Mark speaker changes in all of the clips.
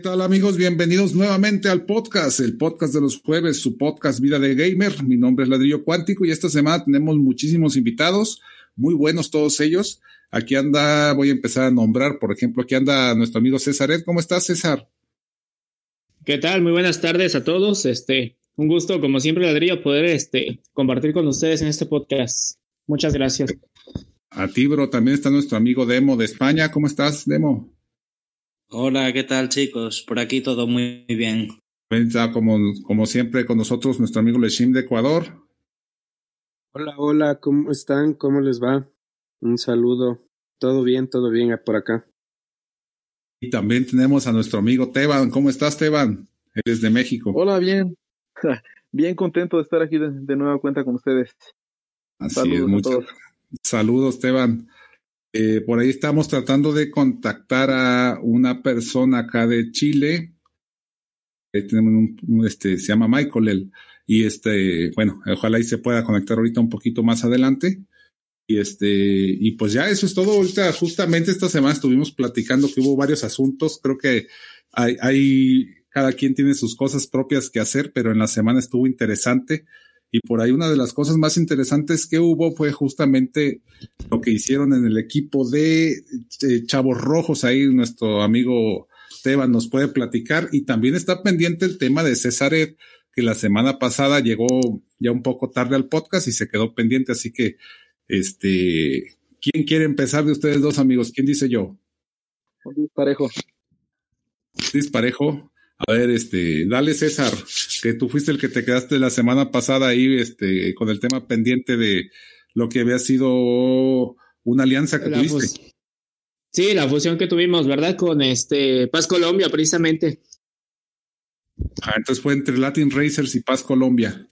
Speaker 1: ¿Qué tal amigos? Bienvenidos nuevamente al podcast, el podcast de los jueves, su podcast Vida de Gamer. Mi nombre es Ladrillo Cuántico y esta semana tenemos muchísimos invitados, muy buenos todos ellos. Aquí anda, voy a empezar a nombrar, por ejemplo, aquí anda nuestro amigo César Ed. ¿Cómo estás, César?
Speaker 2: ¿Qué tal? Muy buenas tardes a todos. Este, un gusto, como siempre, Ladrillo, poder este, compartir con ustedes en este podcast. Muchas gracias.
Speaker 1: A ti, bro, también está nuestro amigo Demo de España. ¿Cómo estás, Demo?
Speaker 3: Hola, ¿qué tal chicos? Por aquí todo muy bien.
Speaker 1: Como, como siempre con nosotros nuestro amigo Leshim de Ecuador.
Speaker 4: Hola, hola, ¿cómo están? ¿Cómo les va? Un saludo. Todo bien, todo bien por acá.
Speaker 1: Y también tenemos a nuestro amigo Teban. ¿Cómo estás, Teban? Eres de México.
Speaker 5: Hola, bien. bien contento de estar aquí de, de nueva cuenta con ustedes.
Speaker 1: Así Saludos es, muchas. Saludos, Teban. Eh, por ahí estamos tratando de contactar a una persona acá de Chile. Ahí tenemos un, un, este, se llama Michael él, y este, bueno, ojalá y se pueda conectar ahorita un poquito más adelante. Y este, y pues ya eso es todo. Ahorita, justamente esta semana estuvimos platicando que hubo varios asuntos. Creo que hay, hay, cada quien tiene sus cosas propias que hacer, pero en la semana estuvo interesante. Y por ahí una de las cosas más interesantes que hubo fue justamente lo que hicieron en el equipo de, de Chavos Rojos. Ahí nuestro amigo Teban nos puede platicar. Y también está pendiente el tema de César Ed, que la semana pasada llegó ya un poco tarde al podcast y se quedó pendiente. Así que, este, ¿quién quiere empezar de ustedes dos amigos? ¿Quién dice yo?
Speaker 5: Parejo.
Speaker 1: Disparejo. A ver, este, dale César, que tú fuiste el que te quedaste la semana pasada ahí, este, con el tema pendiente de lo que había sido una alianza que
Speaker 2: la
Speaker 1: tuviste.
Speaker 2: Sí, la fusión que tuvimos, ¿verdad? Con este Paz Colombia, precisamente.
Speaker 1: Ah, entonces fue entre Latin Racers y Paz Colombia.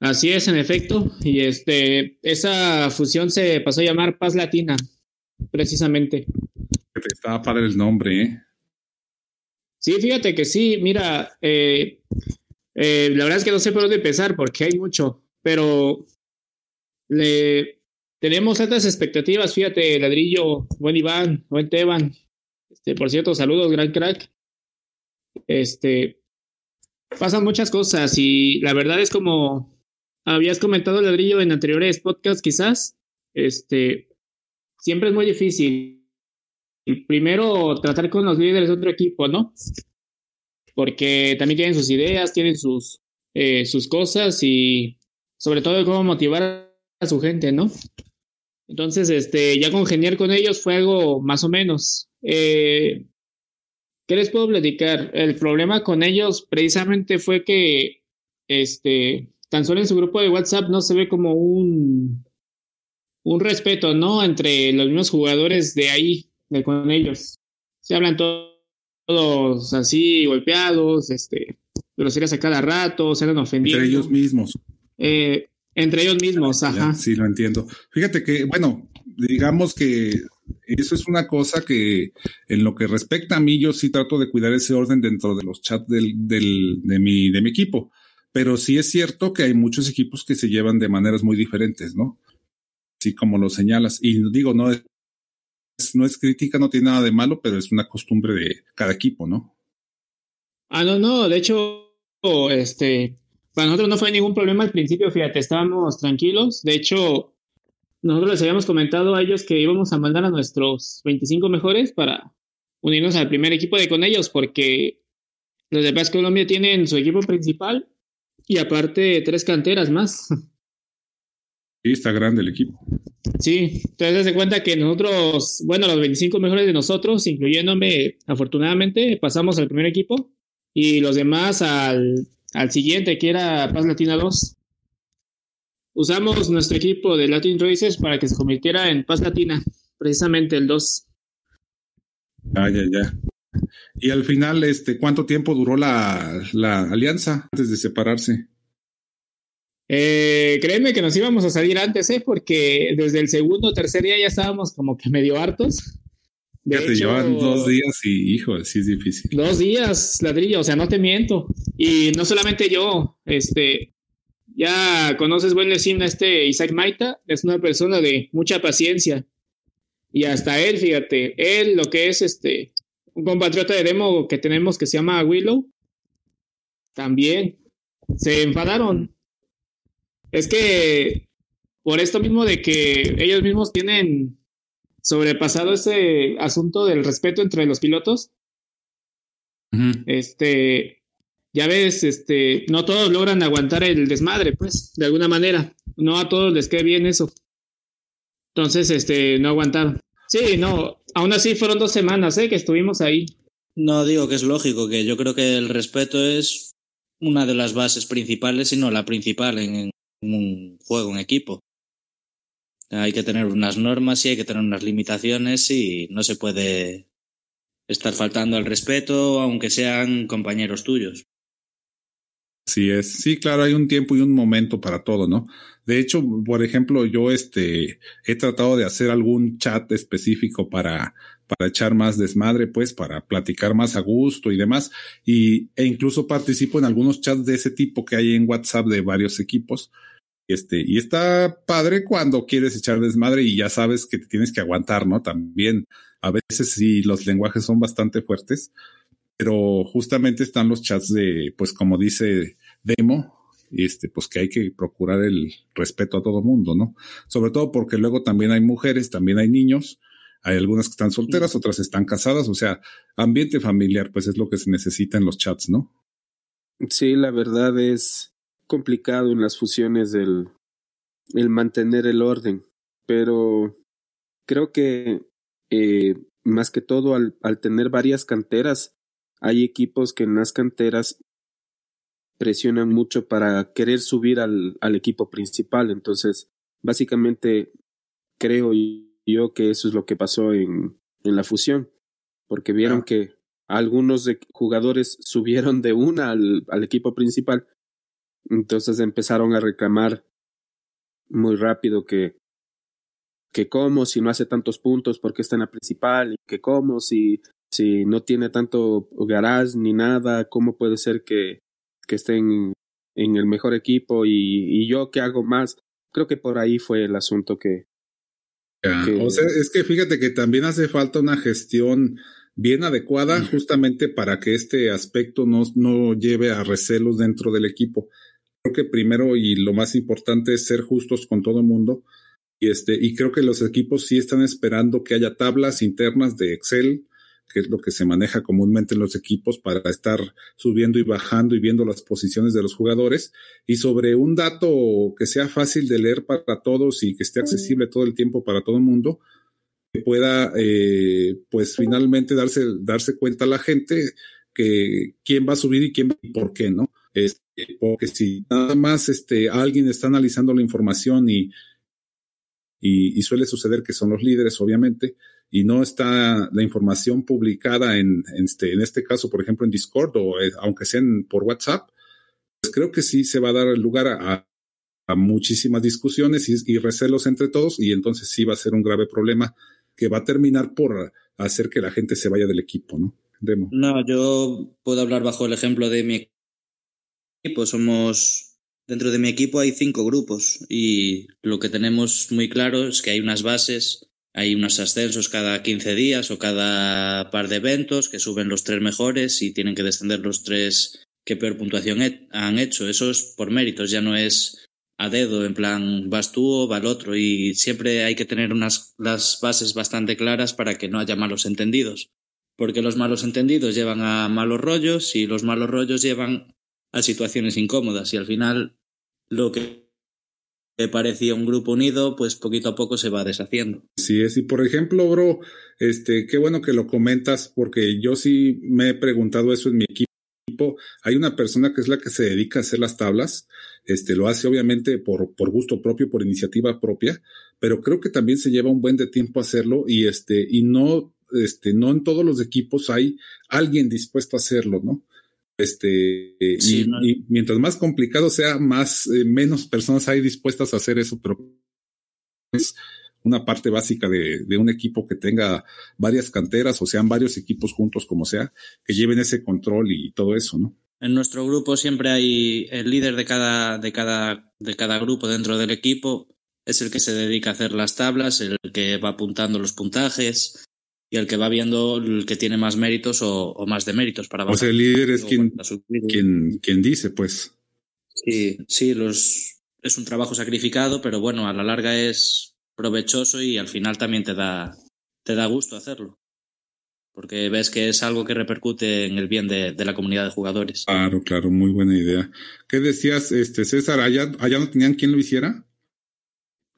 Speaker 2: Así es, en efecto. Y este, esa fusión se pasó a llamar Paz Latina, precisamente.
Speaker 1: Estaba padre el nombre, ¿eh?
Speaker 2: Sí, fíjate que sí, mira, eh, eh, la verdad es que no sé por dónde empezar porque hay mucho, pero le, tenemos altas expectativas, fíjate, Ladrillo, buen Iván, buen Teban, este, por cierto, saludos, gran crack. Este, pasan muchas cosas y la verdad es como habías comentado, Ladrillo, en anteriores podcasts quizás, este, siempre es muy difícil primero tratar con los líderes de otro equipo, ¿no? Porque también tienen sus ideas, tienen sus, eh, sus cosas y sobre todo cómo motivar a su gente, ¿no? Entonces, este, ya congeniar con ellos fue algo más o menos. Eh, ¿Qué les puedo platicar? El problema con ellos precisamente fue que, este, tan solo en su grupo de WhatsApp no se ve como un, un respeto, ¿no? Entre los mismos jugadores de ahí de con ellos. Se hablan to todos así, golpeados, este, groserías a cada rato, se han ofendido.
Speaker 1: Entre ellos mismos.
Speaker 2: Eh, entre ellos mismos, ajá.
Speaker 1: Ya, sí, lo entiendo. Fíjate que, bueno, digamos que eso es una cosa que en lo que respecta a mí, yo sí trato de cuidar ese orden dentro de los chats del, del, de, mi, de mi equipo. Pero sí es cierto que hay muchos equipos que se llevan de maneras muy diferentes, ¿no? Sí, como lo señalas. Y digo, no es no es crítica, no tiene nada de malo, pero es una costumbre de cada equipo, ¿no?
Speaker 2: Ah, no, no, de hecho, este, para nosotros no fue ningún problema al principio, fíjate, estábamos tranquilos. De hecho, nosotros les habíamos comentado a ellos que íbamos a mandar a nuestros 25 mejores para unirnos al primer equipo de con ellos, porque los de Paz Colombia tienen su equipo principal y aparte tres canteras más.
Speaker 1: Sí, está grande el equipo.
Speaker 2: Sí, entonces se cuenta que nosotros, bueno, los 25 mejores de nosotros, incluyéndome, afortunadamente, pasamos al primer equipo y los demás al, al siguiente, que era Paz Latina 2. Usamos nuestro equipo de Latin Races para que se convirtiera en Paz Latina, precisamente el 2.
Speaker 1: Ah, ya, ya. Y al final, este, ¿cuánto tiempo duró la, la alianza antes de separarse?
Speaker 2: Eh, créeme que nos íbamos a salir antes, ¿eh? Porque desde el segundo o tercer día ya estábamos como que medio hartos.
Speaker 1: De ya te llevan dos días y, hijo, sí es difícil.
Speaker 2: Dos días, ladrillo, o sea, no te miento. Y no solamente yo, este, ya conoces buen decir este Isaac Maita, es una persona de mucha paciencia. Y hasta él, fíjate, él lo que es este, un compatriota de demo que tenemos que se llama Willow, también se enfadaron. Es que por esto mismo de que ellos mismos tienen sobrepasado ese asunto del respeto entre los pilotos, este, ya ves, este, no todos logran aguantar el desmadre, pues, de alguna manera. No a todos les queda bien eso. Entonces, este, no aguantaron. Sí, no, aún así fueron dos semanas, ¿eh? Que estuvimos ahí.
Speaker 3: No, digo que es lógico, que yo creo que el respeto es una de las bases principales, y no la principal en, un juego en equipo. Hay que tener unas normas y hay que tener unas limitaciones y no se puede estar faltando al respeto aunque sean compañeros tuyos.
Speaker 1: Sí es, sí, claro, hay un tiempo y un momento para todo, ¿no? De hecho, por ejemplo, yo este he tratado de hacer algún chat específico para para echar más desmadre, pues, para platicar más a gusto y demás. Y, e incluso participo en algunos chats de ese tipo que hay en WhatsApp de varios equipos. Este, y está padre cuando quieres echar desmadre y ya sabes que te tienes que aguantar, ¿no? También a veces sí los lenguajes son bastante fuertes, pero justamente están los chats de, pues como dice Demo, este, pues que hay que procurar el respeto a todo mundo, ¿no? Sobre todo porque luego también hay mujeres, también hay niños, hay algunas que están solteras, otras están casadas, o sea, ambiente familiar, pues es lo que se necesita en los chats, ¿no?
Speaker 4: Sí, la verdad es complicado en las fusiones el, el mantener el orden, pero creo que eh, más que todo al, al tener varias canteras, hay equipos que en las canteras presionan mucho para querer subir al, al equipo principal. Entonces, básicamente, creo yo que eso es lo que pasó en, en la fusión, porque vieron que algunos de jugadores subieron de una al, al equipo principal, entonces empezaron a reclamar muy rápido que que cómo si no hace tantos puntos porque está en la principal y que cómo si si no tiene tanto garage ni nada, ¿cómo puede ser que, que estén en el mejor equipo y, y yo que hago más? Creo que por ahí fue el asunto que,
Speaker 1: O sea, es que fíjate que también hace falta una gestión bien adecuada justamente para que este aspecto no, no lleve a recelos dentro del equipo. Creo que primero y lo más importante es ser justos con todo el mundo. Y, este, y creo que los equipos sí están esperando que haya tablas internas de Excel que es lo que se maneja comúnmente en los equipos para estar subiendo y bajando y viendo las posiciones de los jugadores y sobre un dato que sea fácil de leer para todos y que esté accesible todo el tiempo para todo el mundo, que pueda eh, pues finalmente darse, darse cuenta a la gente que quién va a subir y quién y por qué, ¿no? Este, porque si nada más este, alguien está analizando la información y, y, y suele suceder que son los líderes, obviamente, y no está la información publicada en, este, en este caso, por ejemplo, en Discord o eh, aunque sean por WhatsApp, pues creo que sí se va a dar lugar a, a muchísimas discusiones y, recelos entre todos y entonces sí va a ser un grave problema que va a terminar por hacer que la gente se vaya del equipo, ¿no? Demo.
Speaker 3: No, yo puedo hablar bajo el ejemplo de mi equipo. Somos, dentro de mi equipo hay cinco grupos y lo que tenemos muy claro es que hay unas bases hay unos ascensos cada 15 días o cada par de eventos que suben los tres mejores y tienen que descender los tres que peor puntuación han hecho. Eso es por méritos, ya no es a dedo, en plan vas tú o va el otro. Y siempre hay que tener unas las bases bastante claras para que no haya malos entendidos. Porque los malos entendidos llevan a malos rollos y los malos rollos llevan a situaciones incómodas. Y al final lo que que parecía un grupo unido, pues poquito a poco se va deshaciendo.
Speaker 1: Sí es, y por ejemplo, bro, este, qué bueno que lo comentas, porque yo sí me he preguntado eso en mi equipo. Hay una persona que es la que se dedica a hacer las tablas, este, lo hace obviamente por, por gusto propio, por iniciativa propia, pero creo que también se lleva un buen de tiempo hacerlo y este, y no, este, no en todos los equipos hay alguien dispuesto a hacerlo, ¿no? Este, y, mientras más complicado sea, más, eh, menos personas hay dispuestas a hacer eso, pero es una parte básica de, de, un equipo que tenga varias canteras o sean varios equipos juntos, como sea, que lleven ese control y todo eso, ¿no?
Speaker 3: En nuestro grupo siempre hay el líder de cada, de cada, de cada grupo dentro del equipo, es el que se dedica a hacer las tablas, el que va apuntando los puntajes, y el que va viendo el que tiene más méritos o, o más deméritos para
Speaker 1: O sea, el líder es quien, quien, quien, dice, pues.
Speaker 3: Sí, sí, los, es un trabajo sacrificado, pero bueno, a la larga es provechoso y al final también te da, te da gusto hacerlo. Porque ves que es algo que repercute en el bien de, de la comunidad de jugadores.
Speaker 1: Claro, claro, muy buena idea. ¿Qué decías, este César? ¿Allá, allá no tenían quien lo hiciera?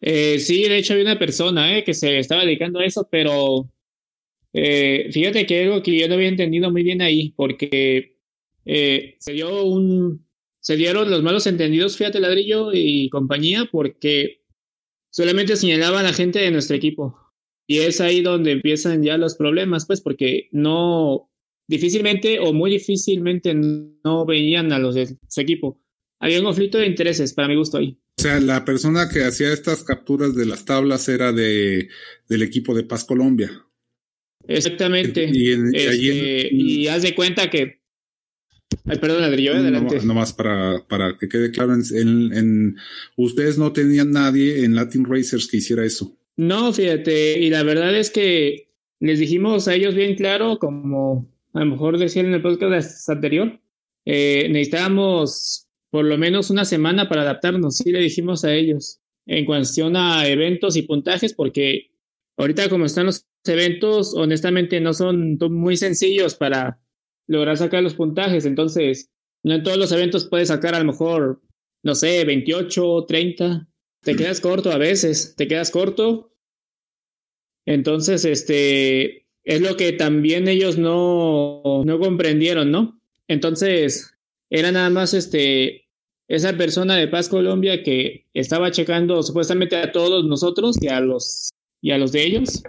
Speaker 2: Eh, sí, de hecho había una persona eh, que se estaba dedicando a eso, pero eh, fíjate que algo que yo no había entendido muy bien ahí, porque eh, se dio un. Se dieron los malos entendidos, fíjate, ladrillo y compañía, porque solamente señalaban a la gente de nuestro equipo. Y es ahí donde empiezan ya los problemas, pues, porque no. Difícilmente o muy difícilmente no veían a los de su equipo. Había un conflicto de intereses, para mi gusto ahí.
Speaker 1: O sea, la persona que hacía estas capturas de las tablas era de, del equipo de Paz Colombia.
Speaker 2: Exactamente. Y, este, haz de cuenta que. Ay, perdón, Adri, adelante.
Speaker 1: No, más para, para que quede claro, en, en, ustedes no tenían nadie en Latin Racers que hiciera eso.
Speaker 2: No, fíjate, y la verdad es que les dijimos a ellos bien claro, como a lo mejor decían en el podcast anterior, eh, necesitábamos por lo menos una semana para adaptarnos, sí le dijimos a ellos, en cuestión a eventos y puntajes, porque ahorita como están los eventos honestamente no son muy sencillos para lograr sacar los puntajes, entonces no en todos los eventos puedes sacar a lo mejor, no sé, 28, 30, te quedas corto a veces, te quedas corto. Entonces, este, es lo que también ellos no, no comprendieron, ¿no? Entonces, era nada más este, esa persona de Paz Colombia que estaba checando supuestamente a todos nosotros y a los, y a los de ellos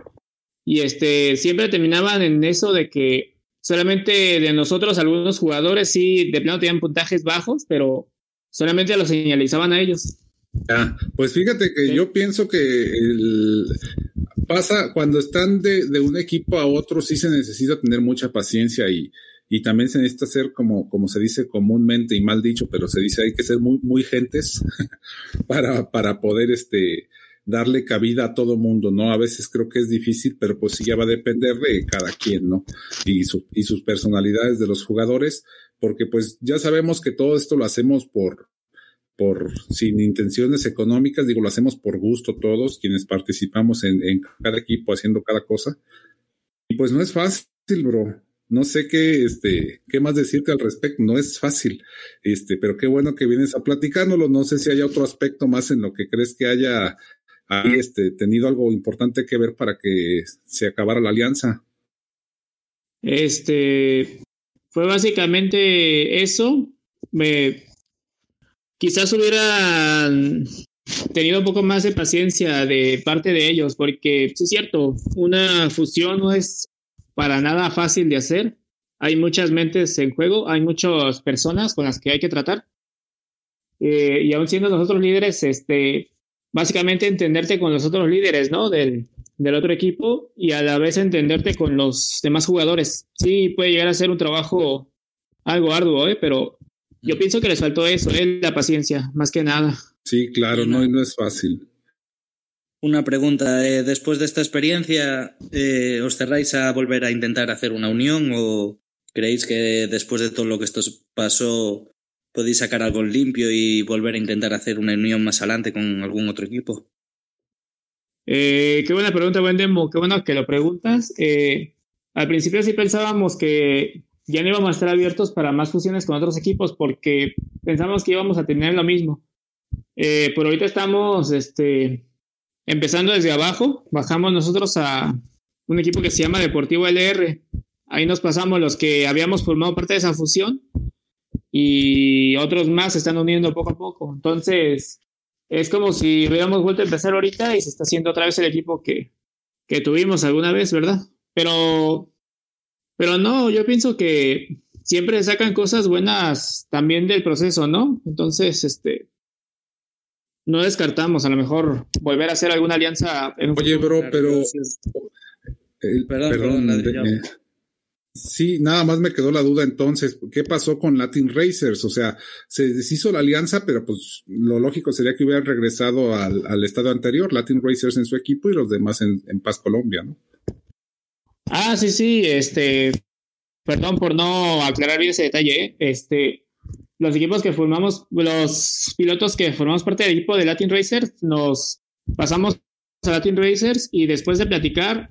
Speaker 2: y este, siempre terminaban en eso de que solamente de nosotros algunos jugadores sí de plano tenían puntajes bajos, pero solamente lo señalizaban a ellos.
Speaker 1: Ah, pues fíjate que yo pienso que el, pasa cuando están de, de, un equipo a otro, sí se necesita tener mucha paciencia y, y también se necesita ser como, como se dice comúnmente y mal dicho, pero se dice hay que ser muy, muy gentes para, para poder este, darle cabida a todo mundo, ¿no? A veces creo que es difícil, pero pues sí ya va a depender de cada quien, ¿no? Y, su, y sus personalidades de los jugadores, porque pues ya sabemos que todo esto lo hacemos por, por, sin intenciones económicas, digo, lo hacemos por gusto todos, quienes participamos en, en cada equipo haciendo cada cosa. Y pues no es fácil, bro. No sé qué, este, qué más decirte al respecto, no es fácil, este, pero qué bueno que vienes a platicárnoslo. No sé si hay otro aspecto más en lo que crees que haya ha este, tenido algo importante que ver para que se acabara la alianza?
Speaker 2: Este fue básicamente eso. Me, quizás hubieran tenido un poco más de paciencia de parte de ellos, porque sí es cierto, una fusión no es para nada fácil de hacer. Hay muchas mentes en juego, hay muchas personas con las que hay que tratar. Eh, y aún siendo nosotros líderes, este, básicamente entenderte con los otros líderes, ¿no? Del, del otro equipo y a la vez entenderte con los demás jugadores. Sí, puede llegar a ser un trabajo algo arduo, ¿eh? Pero yo mm. pienso que les faltó eso, ¿eh? la paciencia, más que nada.
Speaker 1: Sí, claro, no, no es fácil.
Speaker 3: Una pregunta, eh, después de esta experiencia, eh, ¿os cerráis a volver a intentar hacer una unión o creéis que después de todo lo que esto pasó podéis sacar algo limpio y volver a intentar hacer una unión más adelante con algún otro equipo?
Speaker 2: Eh, qué buena pregunta, buen demo. Qué bueno que lo preguntas. Eh, al principio sí pensábamos que ya no íbamos a estar abiertos para más fusiones con otros equipos porque pensamos que íbamos a tener lo mismo. Eh, por ahorita estamos este, empezando desde abajo. Bajamos nosotros a un equipo que se llama Deportivo LR. Ahí nos pasamos los que habíamos formado parte de esa fusión y otros más se están uniendo poco a poco. Entonces, es como si hubiéramos vuelto a empezar ahorita y se está haciendo otra vez el equipo que, que tuvimos alguna vez, ¿verdad? Pero, pero no, yo pienso que siempre sacan cosas buenas también del proceso, ¿no? Entonces, este, no descartamos a lo mejor volver a hacer alguna alianza.
Speaker 1: En Oye, bro, pero... perdón, perdón, Sí, nada más me quedó la duda entonces, ¿qué pasó con Latin Racers? O sea, se deshizo la alianza, pero pues lo lógico sería que hubieran regresado al, al estado anterior, Latin Racers en su equipo y los demás en, en Paz Colombia, ¿no?
Speaker 2: Ah, sí, sí, este, perdón por no aclarar bien ese detalle, ¿eh? este, los equipos que formamos, los pilotos que formamos parte del equipo de Latin Racers, nos pasamos a Latin Racers y después de platicar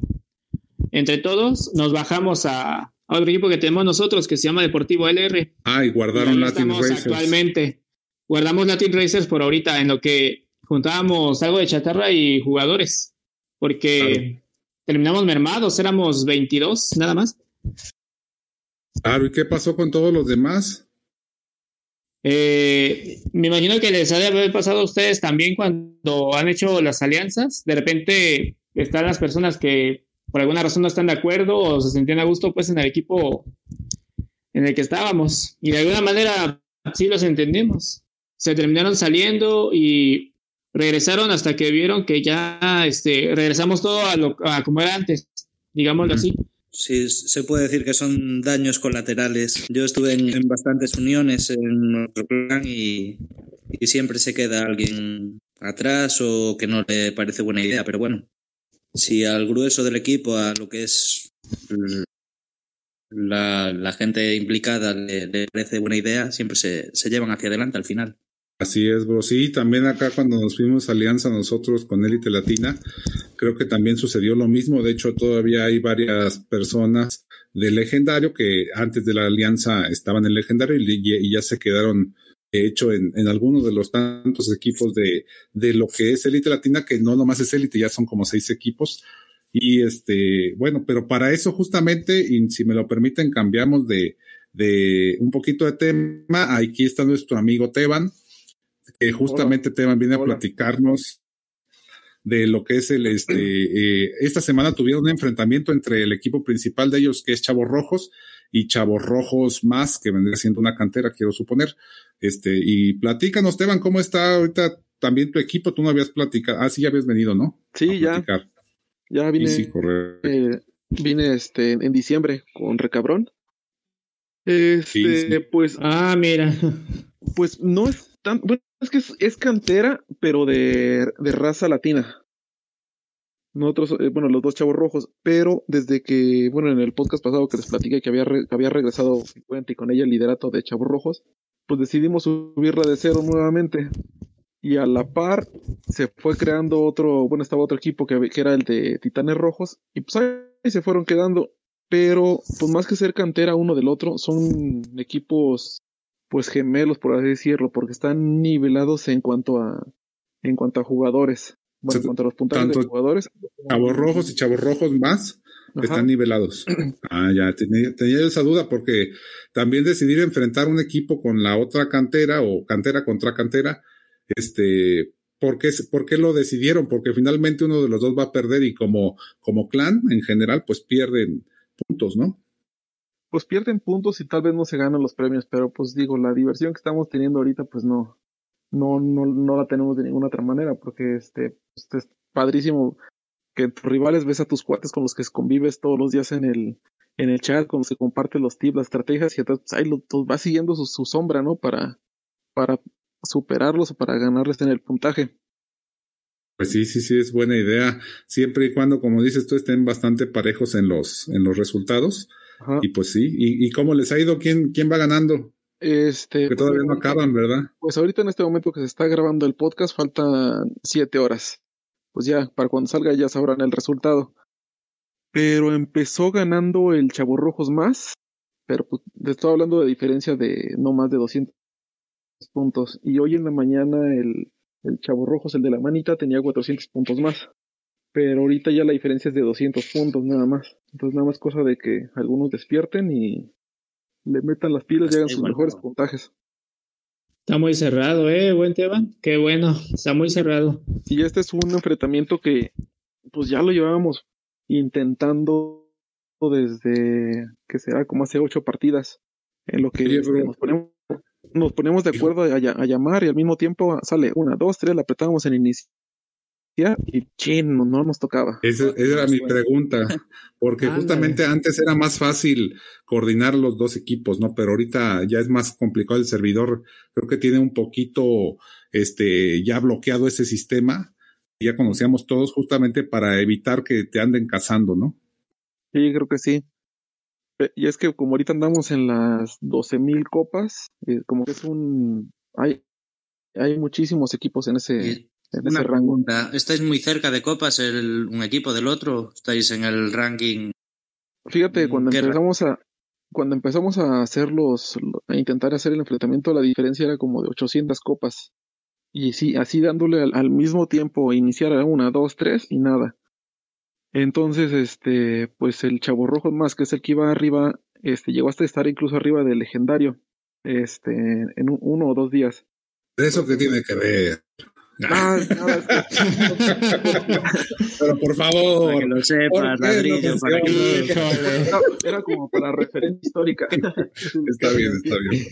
Speaker 2: entre todos, nos bajamos a, otro equipo que tenemos nosotros que se llama Deportivo LR.
Speaker 1: Ah, y guardaron Latin Racers.
Speaker 2: Actualmente, guardamos Latin Racers por ahorita, en lo que juntábamos algo de chatarra y jugadores, porque terminamos mermados, éramos 22 nada más.
Speaker 1: Claro, ¿y qué pasó con todos los demás?
Speaker 2: Eh, me imagino que les ha de haber pasado a ustedes también cuando han hecho las alianzas. De repente están las personas que por alguna razón no están de acuerdo o se sentían a gusto pues en el equipo en el que estábamos. Y de alguna manera sí los entendemos. Se terminaron saliendo y regresaron hasta que vieron que ya este, regresamos todo a, lo, a como era antes, digámoslo así.
Speaker 3: Sí, se puede decir que son daños colaterales. Yo estuve en, bastantes uniones en nuestro plan y, siempre se queda alguien atrás o que no le parece buena idea, pero bueno, si al grueso del equipo, a lo que es la, la gente implicada le, parece buena idea, siempre se, llevan hacia adelante al final.
Speaker 1: Así es, bro. Sí, también acá cuando nos fuimos alianza nosotros con Élite Latina, creo que también sucedió lo mismo. De hecho, todavía hay varias personas del legendario que antes de la alianza estaban en legendario y, ya se quedaron, de hecho, en, en algunos de los tantos equipos de, de lo que es Élite Latina, que no nomás es Élite, ya son como seis equipos. Y este, bueno, pero para eso justamente, y si me lo permiten, cambiamos de, de un poquito de tema. Aquí está nuestro amigo Teban que justamente te viene a platicarnos de lo que es el, este, eh, esta semana tuvieron un enfrentamiento entre el equipo principal de ellos, que es Chavos Rojos, y Chavos Rojos más, que vendría siendo una cantera, quiero suponer. Este, y platícanos, Esteban, ¿cómo está ahorita también tu equipo? Tú no habías platicado, ah, sí, ya habías venido, ¿no?
Speaker 5: Sí, ya. Ya vine. Sí, eh, vine este, en diciembre con Recabrón. Este, pues.
Speaker 2: Ah, mira.
Speaker 5: Pues no es tan. Bueno, es que es, cantera, pero de, de, raza latina. Nosotros, eh, bueno, los dos chavos rojos, pero desde que, bueno, en el podcast pasado que les platiqué que había, había regresado y con ella el liderato de chavos rojos, pues decidimos subirla de cero nuevamente. Y a la par se fue creando otro, bueno, estaba otro equipo que, que era el de Titanes Rojos, y pues ahí se fueron quedando. Pero, pues más que ser cantera uno del otro, son equipos pues gemelos, por así decirlo, porque están nivelados en cuanto a en cuanto a jugadores. Bueno, en cuanto a los puntajes de jugadores.
Speaker 1: Chavos rojos y chavos rojos más están nivelados. ah, ya, tenía, tenía, esa duda porque también decidir enfrentar un equipo con la otra cantera o cantera contra cantera, este, ¿por qué, ¿por qué lo decidieron? Porque finalmente uno de los dos va a perder y como, como clan en general, pues pierden puntos, ¿no?
Speaker 5: pues pierden puntos y tal vez no se ganan los premios, pero pues digo, la diversión que estamos teniendo ahorita, pues no, no, no, no la tenemos de ninguna otra manera, porque este, pues, es padrísimo que tus rivales ves a tus cuates con los que convives todos los días en el, en el chat, con los que comparten los tips, las estrategias, y entonces pues, ahí lo, vas siguiendo su, su, sombra, ¿no? Para, para superarlos o para ganarles en el puntaje.
Speaker 1: Pues sí, sí, sí, es buena idea. Siempre y cuando, como dices tú, estén bastante parejos en los, en los resultados y pues sí, ¿Y, ¿Y, cómo les ha ido? ¿Quién, quién va ganando?
Speaker 5: Este,
Speaker 1: que todavía no acaban, ¿verdad?
Speaker 5: Pues ahorita en este momento que se está grabando el podcast faltan siete horas. Pues ya, para cuando salga ya sabrán el resultado. Pero empezó ganando el Chavo Rojos más, pero pues, estoy hablando de diferencia de no más de 200 puntos. Y hoy en la mañana el, el Chavo Rojos, el de la manita, tenía 400 puntos más pero ahorita ya la diferencia es de 200 puntos nada más. Entonces nada más cosa de que algunos despierten y le metan las pilas y hagan sus mejores puntajes.
Speaker 2: Está muy cerrado, eh, buen tema. Qué bueno, está muy cerrado.
Speaker 5: Y este es un enfrentamiento que pues ya lo llevábamos intentando desde que será como hace ocho partidas. En lo que nos, ponemos, nos ponemos de acuerdo a, a, llamar y al mismo tiempo sale una, dos, tres, la apretamos en inicio y chin, no, nos tocaba.
Speaker 1: Esa, era mi pregunta, porque justamente antes era más fácil coordinar los dos equipos, ¿no? Pero ahorita ya es más complicado el servidor, creo que tiene un poquito, este, ya bloqueado ese sistema, ya conocíamos todos justamente para evitar que te anden cazando, ¿no?
Speaker 5: Sí, creo que sí. Y es que como ahorita andamos en las 12.000 copas, eh, como que es un... Hay, hay muchísimos equipos en ese,
Speaker 3: una pregunta, ¿estáis muy cerca de copas el, un equipo del otro? ¿Estáis en el ranking?
Speaker 5: Fíjate, cuando empezamos a cuando empezamos a hacer los, a intentar hacer el enfrentamiento, la diferencia era como de 800 copas. Y sí, así dándole al, mismo tiempo iniciar a una, dos, tres y nada. Entonces, este, pues el Chavo Rojo más, que es el que iba arriba, este, llegó hasta estar incluso arriba del legendario, este, en uno o dos días.
Speaker 1: ¿Eso qué tiene que ver? Ah, Pero por favor.
Speaker 3: Para que lo sepas, ladrillo, para que
Speaker 5: lo... Era como para referencia histórica.
Speaker 1: está bien, está bien.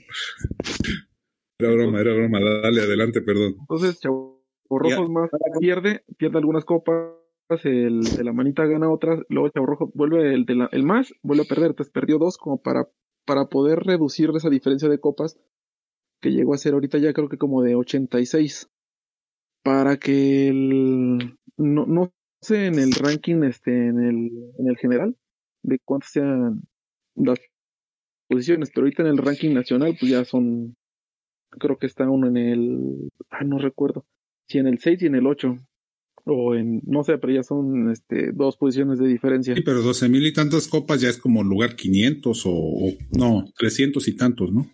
Speaker 1: Era broma, era broma. Dale, adelante, perdón.
Speaker 5: Entonces, Chavo Rojo más pierde, pierde algunas copas, el de la manita gana otras, luego Chavo Rojo vuelve el de la, el más, vuelve a perder, entonces perdió dos como para, para poder reducir esa diferencia de copas que llegó a ser ahorita ya creo que como de 86 para que el, no, no sé en el ranking, este, en el, en el general, de cuántas sean las posiciones, pero ahorita en el ranking nacional, pues ya son, creo que está uno en el, ah, no recuerdo, si en el 6 y en el 8, o en, no sé, pero ya son este, dos posiciones de diferencia.
Speaker 1: Sí, pero 12 mil y tantas copas ya es como lugar 500 o, no, 300 y tantos, ¿no?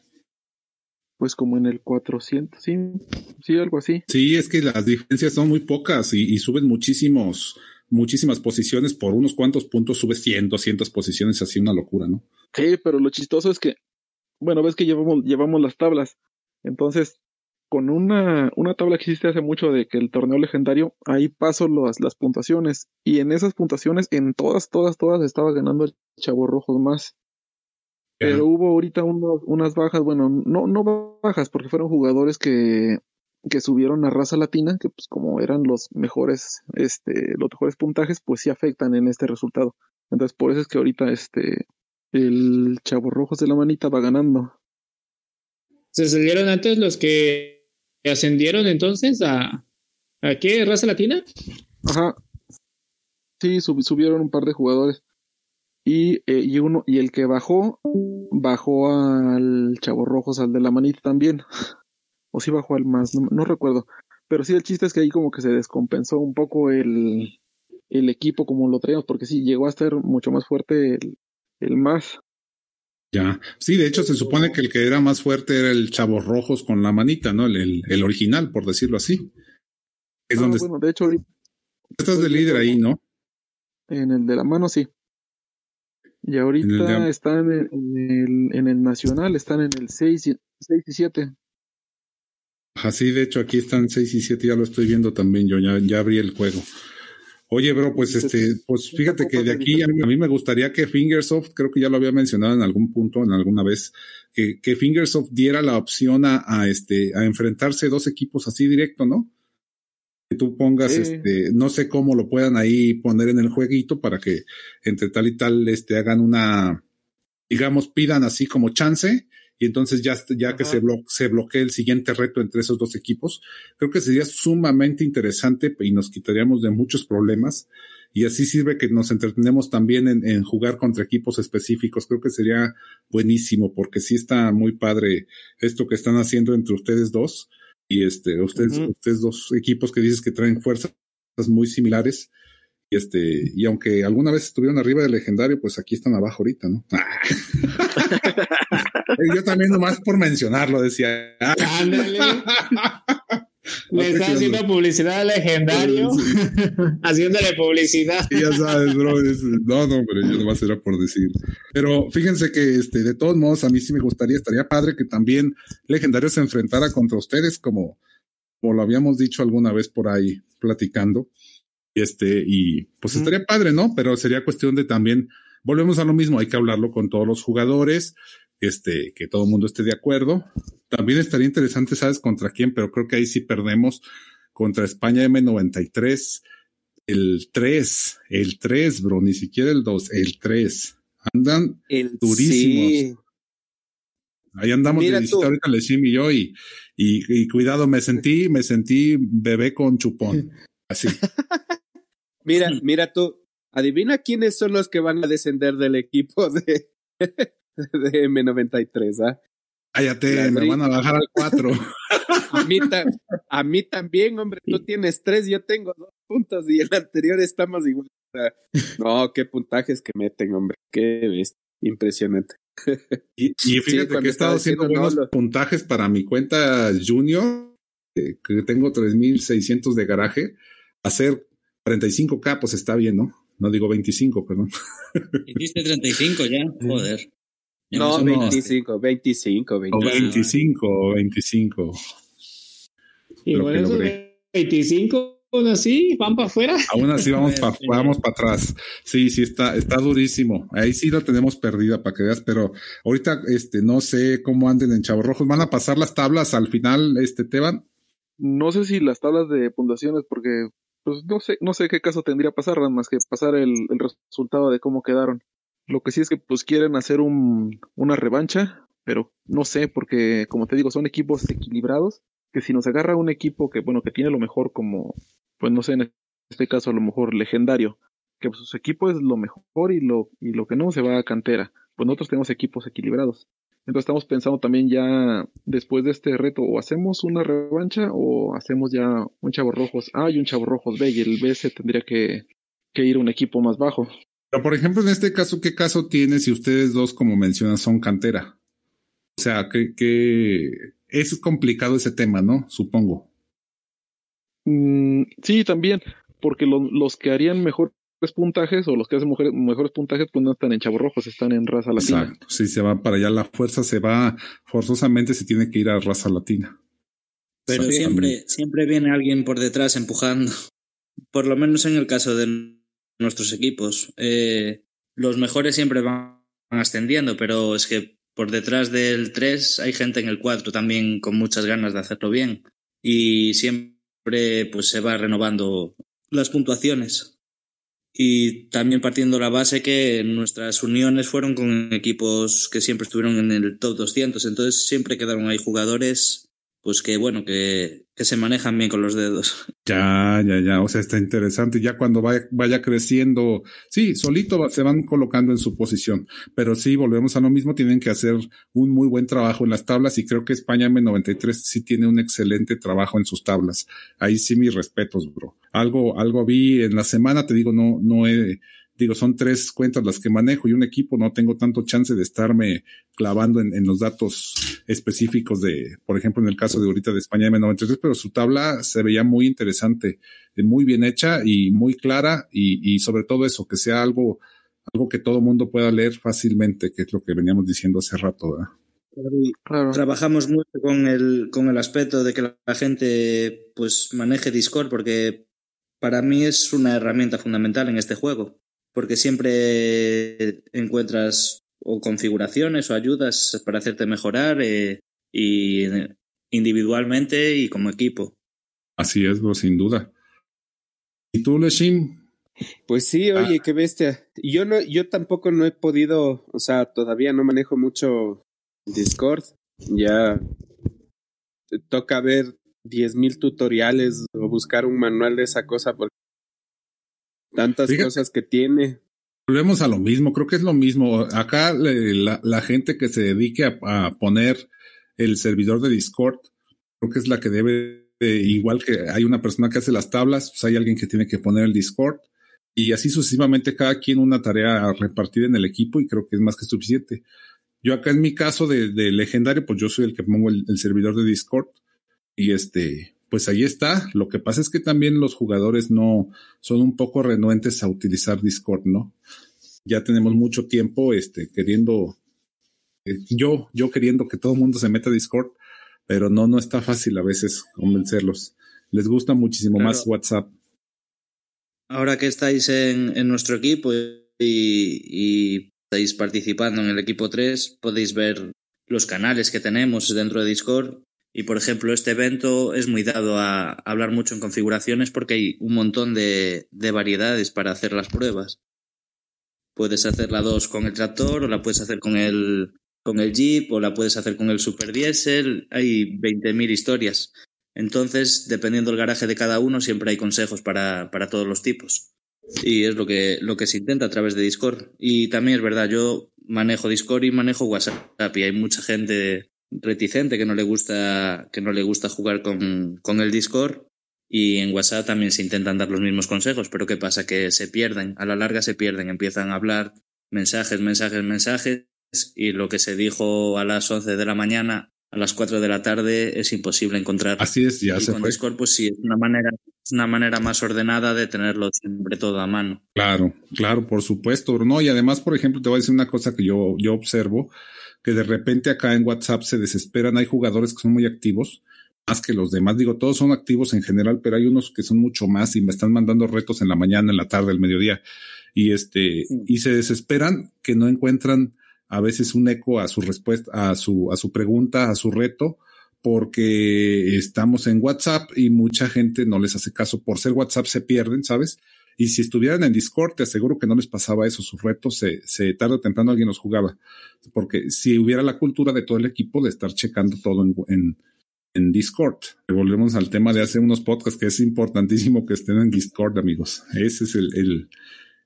Speaker 5: Pues como en el 400, sí, sí, algo así.
Speaker 1: Sí, es que las diferencias son muy pocas y, suben muchísimos, muchísimas posiciones por unos cuantos puntos, subes 100, 200 posiciones, así una locura, ¿no?
Speaker 5: Sí, pero lo chistoso es que, bueno, ves que llevamos, llevamos las tablas, entonces, con una, una tabla que hiciste hace mucho de que el torneo legendario, ahí paso las, las puntuaciones, y en esas puntuaciones, en todas, todas, todas, estaba ganando el Chavo Rojo más. Pero hubo ahorita unas bajas, bueno, no, no bajas, porque fueron jugadores que, que subieron a raza latina, que pues como eran los mejores, este, los mejores puntajes, pues sí afectan en este resultado. Entonces por eso es que ahorita este, el Chavo Rojos de la Manita va ganando.
Speaker 2: ¿Se salieron antes los que ascendieron entonces a, a qué raza latina?
Speaker 5: Ajá. Sí, subieron un par de jugadores. Y, eh, y uno, y el que bajó, bajó al Chavo Rojos, al de la manita también. o si bajó al más, no, recuerdo. Pero sí, el chiste es que ahí como que se descompensó un poco el, el equipo como lo traíamos, porque sí, llegó a ser mucho más fuerte el, el más.
Speaker 1: Ya, sí, de hecho se supone que el que era más fuerte era el Chavo Rojos con la manita, ¿no? El, el, original, por decirlo así.
Speaker 5: Es ah, donde bueno, de hecho,
Speaker 1: estás de líder ahí, ¿no?
Speaker 5: En el de la mano, sí. Y ahorita están en el, en el Nacional, están en el 6 y, 6 y 7.
Speaker 1: Así, de hecho, aquí están 6 y 7, ya lo estoy viendo también, yo ya, ya abrí el juego. Oye, bro, pues este, pues fíjate que de aquí a mí, me gustaría que Fingersoft, creo que ya lo había mencionado en algún punto, en alguna vez, que, que Fingersoft diera la opción a, a, este, a enfrentarse dos equipos así directo, ¿no? Tú pongas, este, no sé cómo lo puedan ahí poner en el jueguito para que entre tal y tal, este, hagan una, digamos, pidan así como chance y entonces ya, ya que se, se bloquee el siguiente reto entre esos dos equipos, creo que sería sumamente interesante y nos quitaríamos de muchos problemas y así sirve que nos entretenemos también en, en, jugar contra equipos específicos. Creo que sería buenísimo porque sí está muy padre esto que están haciendo entre ustedes dos y este, ustedes, ustedes dos equipos que dices que traen fuerzas muy similares. Y este, y aunque alguna vez estuvieron arriba del legendario, pues aquí están abajo ahorita, ¿no? Yo también nomás por mencionarlo decía.
Speaker 2: Le está haciendo publicidad al legendario. Haciéndole publicidad.
Speaker 1: ya sabes, bro. no, no, pero yo nomás era por decir. Pero fíjense que este, de todos modos, a mí sí me gustaría, estaría padre que también Legendario se enfrentara contra ustedes, como, como lo habíamos dicho alguna vez por ahí platicando. Este, y pues estaría padre, ¿no? Pero sería cuestión de también, volvemos a lo mismo, hay que hablarlo con todos los jugadores este, que todo el mundo esté de acuerdo. También estaría interesante, ¿sabes contra quién? Pero creo que ahí sí perdemos contra España M93. El 3, el 3, bro, ni siquiera el 2, el 3. Andan durísimos. Ahí andamos de visita ahorita Leshim y yo y, y, cuidado, me sentí, me sentí bebé con chupón. Así.
Speaker 4: mira, mira tú, adivina quiénes son los que van a descender del equipo de, de M93, ¿ah?
Speaker 1: Cállate, me van a bajar al 4.
Speaker 4: a, mí a mí también, hombre. Tú tienes tres, yo tengo dos puntos y el anterior está más igual. No, qué puntajes que meten, hombre. Qué impresionante.
Speaker 1: Y, fíjate que he estado haciendo buenos puntajes para mi cuenta Junior, que tengo 3600 de garaje. Hacer 45K, pues está bien, ¿no? No digo 25, perdón.
Speaker 3: Hiciste 35 ya, joder.
Speaker 4: no, 25, 25,
Speaker 1: 25. 25, 25.
Speaker 2: Y bueno, eso 25 aún así van para afuera.
Speaker 1: Aún así vamos para vamos para atrás. Sí, sí está está durísimo. Ahí sí lo tenemos perdida para que veas, pero ahorita este no sé cómo anden en Chavo Rojos. Van a pasar las tablas al final, este Teban.
Speaker 5: No sé si las tablas de puntuaciones porque pues no sé no sé qué caso tendría pasar más que pasar el, el resultado de cómo quedaron. Lo que sí es que pues quieren hacer un, una revancha, pero no sé porque como te digo son equipos equilibrados que si nos agarra un equipo que bueno que tiene lo mejor como pues no sé, en este caso a lo mejor legendario, que pues, su equipo es lo mejor y lo, y lo que no se va a cantera. Pues nosotros tenemos equipos equilibrados. Entonces estamos pensando también ya después de este reto, o hacemos una revancha o hacemos ya un Chavo Rojos A y un Chavo Rojos B, y el B se tendría que, que ir a un equipo más bajo.
Speaker 1: Pero por ejemplo, en este caso, ¿qué caso tiene si ustedes dos, como mencionan, son cantera? O sea, que, que es complicado ese tema, ¿no? Supongo.
Speaker 5: Mm, sí, también, porque los que harían mejores puntajes o los que hacen mejores puntajes pues no están en Chavo Rojos, están en raza latina. Exacto,
Speaker 1: si se va para allá la fuerza, se va forzosamente, se tiene que ir a raza latina.
Speaker 3: Pero siempre, siempre viene alguien por detrás empujando. Por lo menos en el caso de nuestros equipos. Eh, los mejores siempre van ascendiendo, pero es que por detrás del 3 hay gente en el 4 también con muchas ganas de hacerlo bien. Y siempre pues se va renovando las puntuaciones. Y también partiendo la base que nuestras uniones fueron con equipos que siempre estuvieron en el top 200, entonces siempre quedaron ahí jugadores pues que bueno, que, que, se manejan bien con los dedos.
Speaker 1: Ya, ya, ya, o sea, está interesante. Ya cuando vaya, vaya creciendo, sí, solito se van colocando en su posición, pero sí, volvemos a lo mismo, tienen que hacer un muy buen trabajo en las tablas y creo que España M93 sí tiene un excelente trabajo en sus tablas. Ahí sí mis respetos, bro. Algo, algo vi en la semana, te digo, no, no he digo, son tres cuentas las que manejo y un equipo, no tengo tanto chance de estarme clavando en, los datos específicos de, por ejemplo, en el caso de ahorita de España M93, pero su tabla se veía muy interesante, eh, muy bien hecha y muy clara y, sobre todo eso, que sea algo, algo que todo mundo pueda leer fácilmente, que es lo que veníamos diciendo hace rato.
Speaker 3: Trabajamos mucho con el, con el aspecto de que la gente pues maneje Discord porque para mí es una herramienta fundamental en este juego porque siempre encuentras o configuraciones o ayudas para hacerte mejorar eh, y individualmente y como equipo.
Speaker 1: Así es, sin duda. ¿Y tú, Leshim?
Speaker 4: Pues sí, ah. oye, qué bestia. Yo no, yo tampoco no he podido, o sea, todavía no manejo mucho Discord. Ya toca ver 10.000 tutoriales o buscar un manual de esa cosa porque Tantas cosas que tiene.
Speaker 1: Volvemos a lo mismo, creo que es lo mismo. Acá la, gente que se dedique a, poner el servidor de Discord, creo que es la que debe, igual que hay una persona que hace las tablas, pues hay alguien que tiene que poner el Discord y así sucesivamente cada quien una tarea repartida en el equipo y creo que es más que suficiente. Yo acá en mi caso de, legendario, pues yo soy el que pongo el, el servidor de Discord y este, pues ahí está. Lo que pasa es que también los jugadores no son un poco renuentes a utilizar Discord, ¿no? Ya tenemos mucho tiempo este, queriendo, eh, yo, yo queriendo que todo el mundo se meta a Discord, pero no, no está fácil a veces convencerlos. Les gusta muchísimo más WhatsApp.
Speaker 3: Ahora que estáis en, nuestro equipo y, estáis participando en el equipo 3, podéis ver los canales que tenemos dentro de Discord. Y por ejemplo, este evento es muy dado a hablar mucho en configuraciones porque hay un montón de, de variedades para hacer las pruebas. Puedes hacer la 2 con el tractor o la puedes hacer con el, con el Jeep o la puedes hacer con el Super Diesel. Hay 20.000 historias. Entonces, dependiendo del garaje de cada uno, siempre hay consejos para, para todos los tipos. Y es lo que, lo que se intenta a través de Discord. Y también es verdad, yo manejo Discord y manejo WhatsApp y hay mucha gente reticente que no le gusta, que no le gusta jugar con, con el Discord y en WhatsApp también se intentan dar los mismos consejos, pero ¿qué pasa? Que se pierden, a la larga se pierden, empiezan a hablar mensajes, mensajes, mensajes y lo que se dijo a las 11 de la mañana a las 4 de la tarde es imposible encontrar.
Speaker 1: Así es, ya se
Speaker 3: con
Speaker 1: fue.
Speaker 3: Discord, pues sí, es una manera, es una manera más ordenada de tenerlo siempre todo a mano.
Speaker 1: Claro, claro, por supuesto, no, y además, por ejemplo, te voy a decir una cosa que yo, yo observo, que de repente acá en WhatsApp se desesperan, hay jugadores que son muy activos, más que los demás, digo, todos son activos en general, pero hay unos que son mucho más y me están mandando retos en la mañana, en la tarde, el mediodía, y este, y se desesperan que no encuentran a veces un eco a su respuesta, a su, a su pregunta, a su reto, porque estamos en WhatsApp y mucha gente no les hace caso. Por ser WhatsApp se pierden, ¿sabes? Y si estuvieran en Discord, te aseguro que no les pasaba eso. Sus retos se, se tarde o temprano alguien los jugaba. Porque si hubiera la cultura de todo el equipo de estar checando todo en, en, en Discord. Volvemos al tema de hace unos podcasts que es importantísimo que estén en Discord, amigos. Ese es el, el,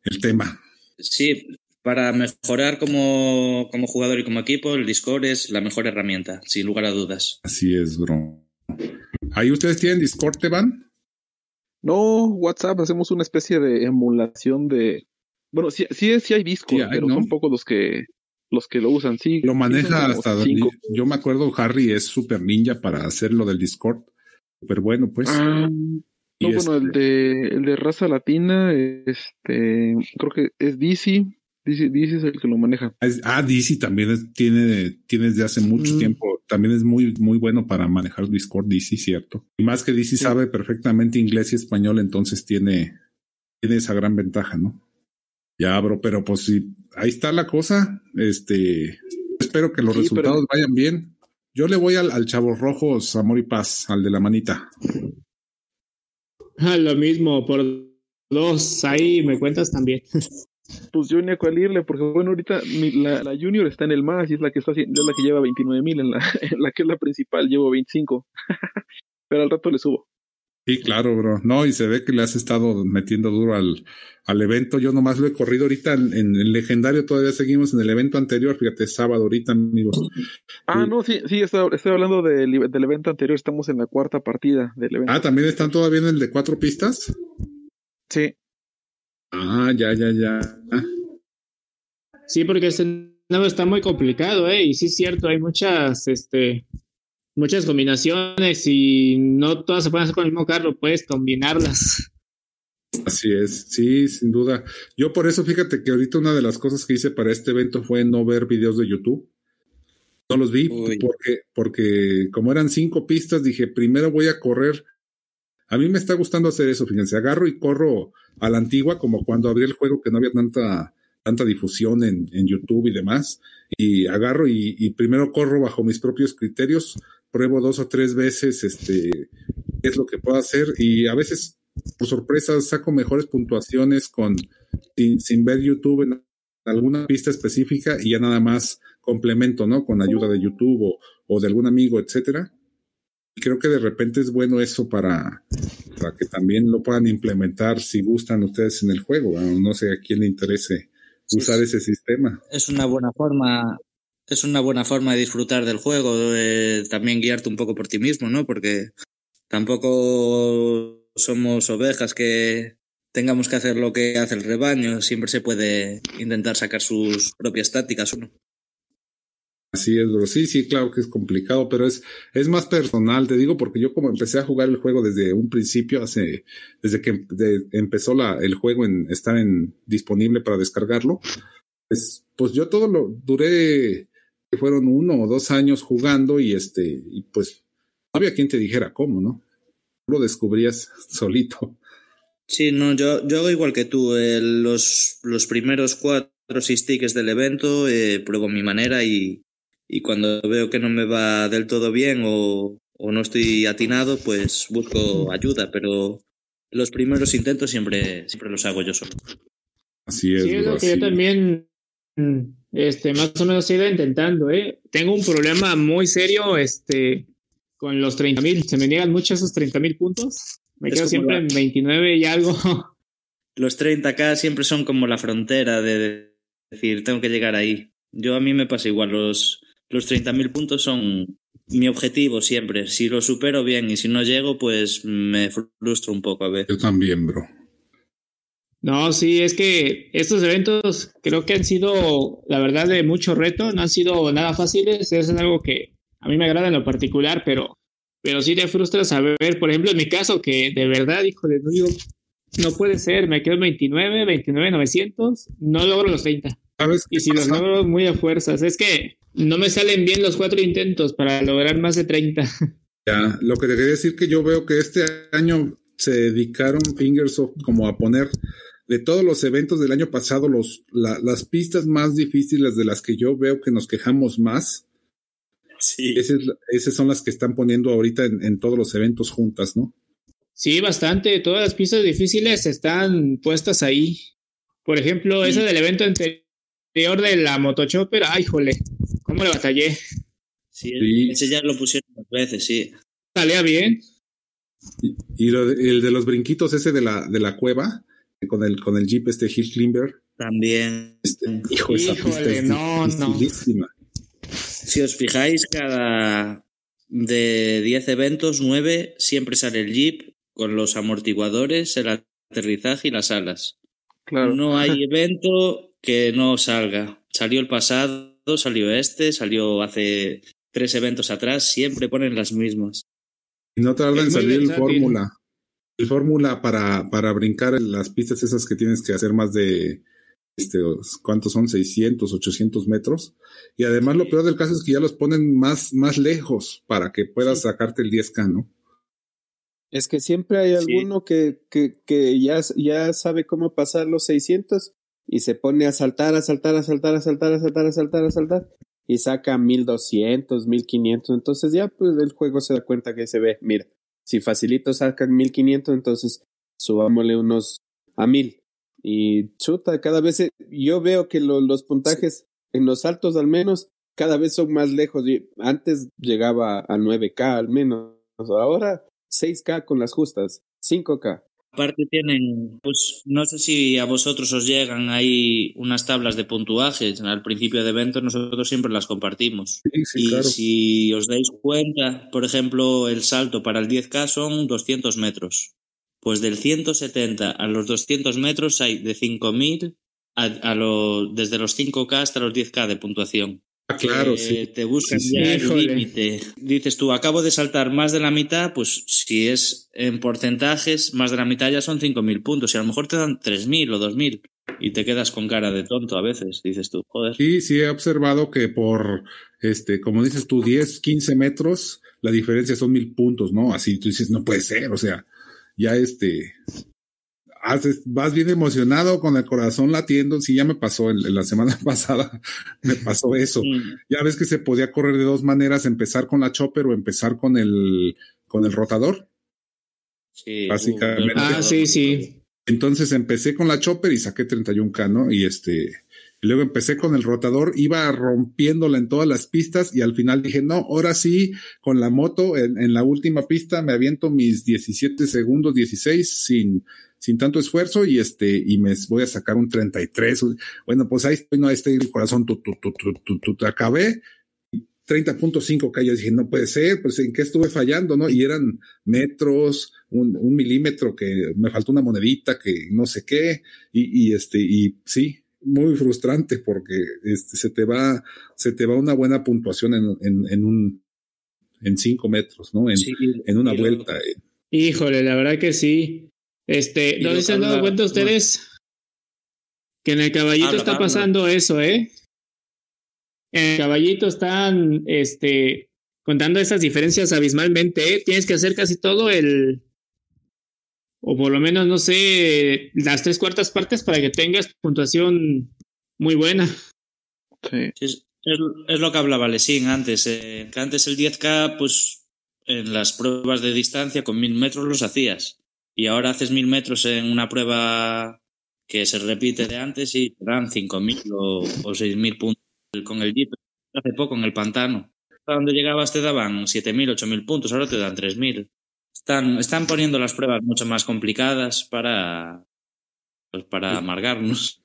Speaker 1: el tema.
Speaker 3: Sí, para mejorar como, como, jugador y como equipo, el Discord es la mejor herramienta, sin lugar a dudas.
Speaker 1: Así es, bro. ¿Ahí ustedes tienen Discord, Teban?
Speaker 5: No, WhatsApp, hacemos una especie de emulación de. Bueno, sí, sí, sí hay Discord, sí hay, pero ¿no? son pocos los que los que lo usan, sí.
Speaker 1: Lo maneja hasta cinco. Yo me acuerdo, Harry es super ninja para hacer lo del Discord. Súper bueno, pues.
Speaker 5: Ah, no, bueno, este... el de el de raza latina, este, creo que es DC, DC, DC, es el que lo maneja.
Speaker 1: Ah, DC también es, tiene, tiene desde hace mucho mm. tiempo. También es muy, muy bueno para manejar Discord, DC, cierto. Y más que DC sí. sabe perfectamente inglés y español, entonces tiene, tiene esa gran ventaja, ¿no? Ya, bro, pero pues sí, ahí está la cosa. Este, espero que los sí, resultados pero... vayan bien. Yo le voy al, al Chavo Rojos, Amor y Paz, al de la manita.
Speaker 2: Lo mismo, por dos, ahí me cuentas también.
Speaker 5: pues yo ni a cuál irle, porque bueno, ahorita mi, la, la, Junior está en el más y es la que está es la que lleva 29 mil, en la, en la que es la principal llevo 25. Pero al rato le subo.
Speaker 1: Sí, claro, bro. No, y se ve que le has estado metiendo duro al, al evento. Yo nomás lo he corrido ahorita en, el legendario, todavía seguimos en el evento anterior, fíjate, sábado ahorita, amigos.
Speaker 5: Ah, no, sí, sí, estoy, estoy hablando del, del, evento anterior, estamos en la cuarta partida del evento.
Speaker 1: Ah, ¿también están todavía en el de cuatro pistas?
Speaker 5: Sí.
Speaker 1: Ah, ya, ya, ya.
Speaker 2: Sí, porque este nuevo está muy complicado, ¿eh? Y sí es cierto, hay muchas, este, muchas combinaciones y no todas se pueden hacer con el mismo carro, puedes combinarlas.
Speaker 1: Así es, sí, sin duda. Yo por eso, fíjate que ahorita una de las cosas que hice para este evento fue no ver videos de YouTube. No los vi Uy. porque, porque como eran cinco pistas, dije, primero voy a correr. A mí me está gustando hacer eso, fíjense, agarro y corro a la antigua, como cuando abrí el juego que no había tanta, tanta difusión en, en YouTube y demás, y agarro y, y, primero corro bajo mis propios criterios, pruebo dos o tres veces este, qué es lo que puedo hacer, y a veces, por sorpresa, saco mejores puntuaciones con, sin, sin ver YouTube en alguna pista específica y ya nada más complemento, ¿no? Con ayuda de YouTube o, o de algún amigo, etcétera creo que de repente es bueno eso para, para, que también lo puedan implementar si gustan ustedes en el juego. ¿no? no sé a quién le interese usar sí, ese sistema.
Speaker 3: Es una buena forma, es una buena forma de disfrutar del juego, de también guiarte un poco por ti mismo, ¿no? Porque tampoco somos ovejas que tengamos que hacer lo que hace el rebaño, siempre se puede intentar sacar sus propias tácticas, ¿no?
Speaker 1: Así es, bro. Sí, sí, claro que es complicado, pero es, es más personal, te digo, porque yo como empecé a jugar el juego desde un principio, hace, desde que empezó la, el juego en estar en, disponible para descargarlo, pues, pues yo todo lo duré, fueron uno o dos años jugando y este, y pues no había quien te dijera cómo, ¿no? Lo descubrías solito.
Speaker 3: Sí, no, yo, yo hago igual que tú, eh, los, los primeros cuatro del evento, eh, pruebo mi manera y, y cuando veo que no me va del todo bien o, o no estoy atinado, pues busco ayuda, pero los primeros intentos siempre, siempre los hago yo solo.
Speaker 1: Así es.
Speaker 2: Sí, es lo que yo también este, más o menos he ido intentando, ¿eh? Tengo un problema muy serio este, con los 30 mil. Se me niegan mucho esos 30 mil puntos. Me quedo siempre en 29 y algo.
Speaker 3: Los 30k siempre son como la frontera de decir, tengo que llegar ahí. Yo a mí me pasa igual, los, los 30.000 puntos son mi objetivo siempre. Si lo supero bien y si no llego, pues me frustro un poco a ver.
Speaker 1: Yo también, bro.
Speaker 2: No, sí, es que estos eventos creo que han sido, la verdad, de mucho reto, no han sido nada fáciles, es algo que a mí me agrada en lo particular, pero, pero sí te frustra saber, por ejemplo, en mi caso, que de verdad, hijo de no, no puede ser, me quedo en 29, 29, 900, no logro los 30.
Speaker 1: ¿Sabes
Speaker 2: y si los logro muy a fuerzas, es que no me salen bien los cuatro intentos para lograr más de 30.
Speaker 1: Ya, lo que te quería decir que yo veo que este año se dedicaron Fingersoft como a poner de todos los eventos del año pasado, los, la, las pistas más difíciles de las que yo veo que nos quejamos más.
Speaker 3: Sí.
Speaker 1: Esas, esas son las que están poniendo ahorita en, en, todos los eventos juntas, ¿no?
Speaker 2: Sí, bastante. Todas las pistas difíciles están puestas ahí. Por ejemplo, sí. esa del evento anterior de la Motochopper, ay, jole, ¿cómo le batallé?
Speaker 3: Sí, sí, ese ya lo pusieron dos veces, sí.
Speaker 2: Salía bien.
Speaker 1: Y, y lo de, el de los brinquitos, ese de la, de la cueva, con el, con el Jeep este Hill Climber.
Speaker 3: También.
Speaker 1: Este, hijo, esa
Speaker 2: Híjole,
Speaker 1: pista es
Speaker 2: no, no.
Speaker 3: Si os fijáis, cada de 10 eventos, 9 siempre sale el Jeep con los amortiguadores, el aterrizaje y las alas.
Speaker 5: Claro.
Speaker 3: No hay evento que no salga. Salió el pasado, salió este, salió hace tres eventos atrás, siempre ponen las mismas.
Speaker 1: Y no tarda en salir el fórmula. El fórmula para, para brincar en las pistas esas que tienes que hacer más de, este, ¿cuántos son? 600, 800 metros. Y además lo peor del caso es que ya los ponen más, más lejos para que puedas sacarte el 10K, ¿no?
Speaker 4: Es que siempre hay
Speaker 3: Sí.
Speaker 4: alguno que, que, que ya, ya sabe cómo pasar los 600 y se pone a saltar, a saltar, a saltar, a saltar, a saltar, a saltar, a saltar y saca 1200, 1500. Entonces ya pues el juego se da cuenta que se ve, mira, si facilito sacan 1500, entonces subámosle unos a 1000. Y chuta, cada vez se- yo veo que lo- los puntajes en los altos al menos cada vez son más lejos. Antes llegaba a 9K al menos, ahora 6K con las justas, 5K.
Speaker 3: Aparte tienen, pues no sé si a vosotros os llegan ahí unas tablas de puntuajes. Al principio de evento nosotros siempre las compartimos.
Speaker 1: Sí, sí,
Speaker 3: y
Speaker 1: claro.
Speaker 3: si os dais cuenta, por ejemplo, el salto para el 10K son 200 metros. Pues del 170 a los 200 metros hay de 5.000 a, a lo, desde los 5K hasta los 10K de puntuación.
Speaker 1: Ah, claro, sí.
Speaker 3: te buscan
Speaker 1: Sí, sí.
Speaker 3: ya el límite. Dices tú, acabo de saltar más de la mitad, pues si es en porcentajes, más de la mitad ya son 5.000 puntos. Y a lo mejor te dan 3.000 o 2.000 y te quedas con cara de tonto a veces. Dices tú, joder.
Speaker 1: Sí, sí he observado que por, este, como dices tú, 10, 15 metros, la diferencia son mil puntos, ¿no? Así tú dices, no puede ser, o sea, ya este, haces, vas bien emocionado con el corazón latiendo, sí, ya me pasó en, en la semana pasada, me pasó eso. Ya ves que se podía correr de dos maneras, empezar con la chopper o empezar con el, con el rotador.
Speaker 3: Sí,
Speaker 1: Básicamente.
Speaker 2: Ah, sí, sí.
Speaker 1: Entonces empecé con la chopper y saqué 31K, ¿no? Y este, y luego empecé con el rotador, iba rompiéndola en todas las pistas y al final dije, no, ahora sí, con la moto en, en la última pista me aviento mis 17 segundos, 16 sin, sin tanto esfuerzo y este, y me voy a sacar un 33. Bueno, pues ahí estoy, no, ahí está el corazón, tu, tu, tu, tu, tu, tu, acabé. 30.5 que yo dije, no puede ser, pues en qué estuve fallando, ¿no? Y eran metros, un, un milímetro que me faltó una monedita que no sé qué, y, y este, y sí, muy frustrante porque este, se te va, se te va una buena puntuación en, en, en un, en cinco metros, ¿no? En,
Speaker 3: sí,
Speaker 1: en una
Speaker 3: y
Speaker 1: vuelta. eh.
Speaker 2: Híjole, la verdad que sí. Este, ¿no se han dado cuenta ustedes que en el caballito
Speaker 3: Habla,
Speaker 2: está
Speaker 3: habla.
Speaker 2: pasando eso, eh? En el caballito están, este, contando esas diferencias abismalmente, ¿eh? Tienes que hacer casi todo el, o por lo menos, no sé, las tres cuartas partes para que tengas puntuación muy buena.
Speaker 3: Sí. Es, lo que hablaba Lesín antes, eh, que antes el 10K, pues en las pruebas de distancia con mil metros los hacías. Y ahora haces mil metros en una prueba que se repite de antes y te dan cinco mil o, seis mil puntos con el Jeep. Hace poco en el pantano. Cuando llegabas te daban siete mil, ocho mil puntos, ahora te dan tres mil. Están, están poniendo las pruebas mucho más complicadas para, pues para amargarnos.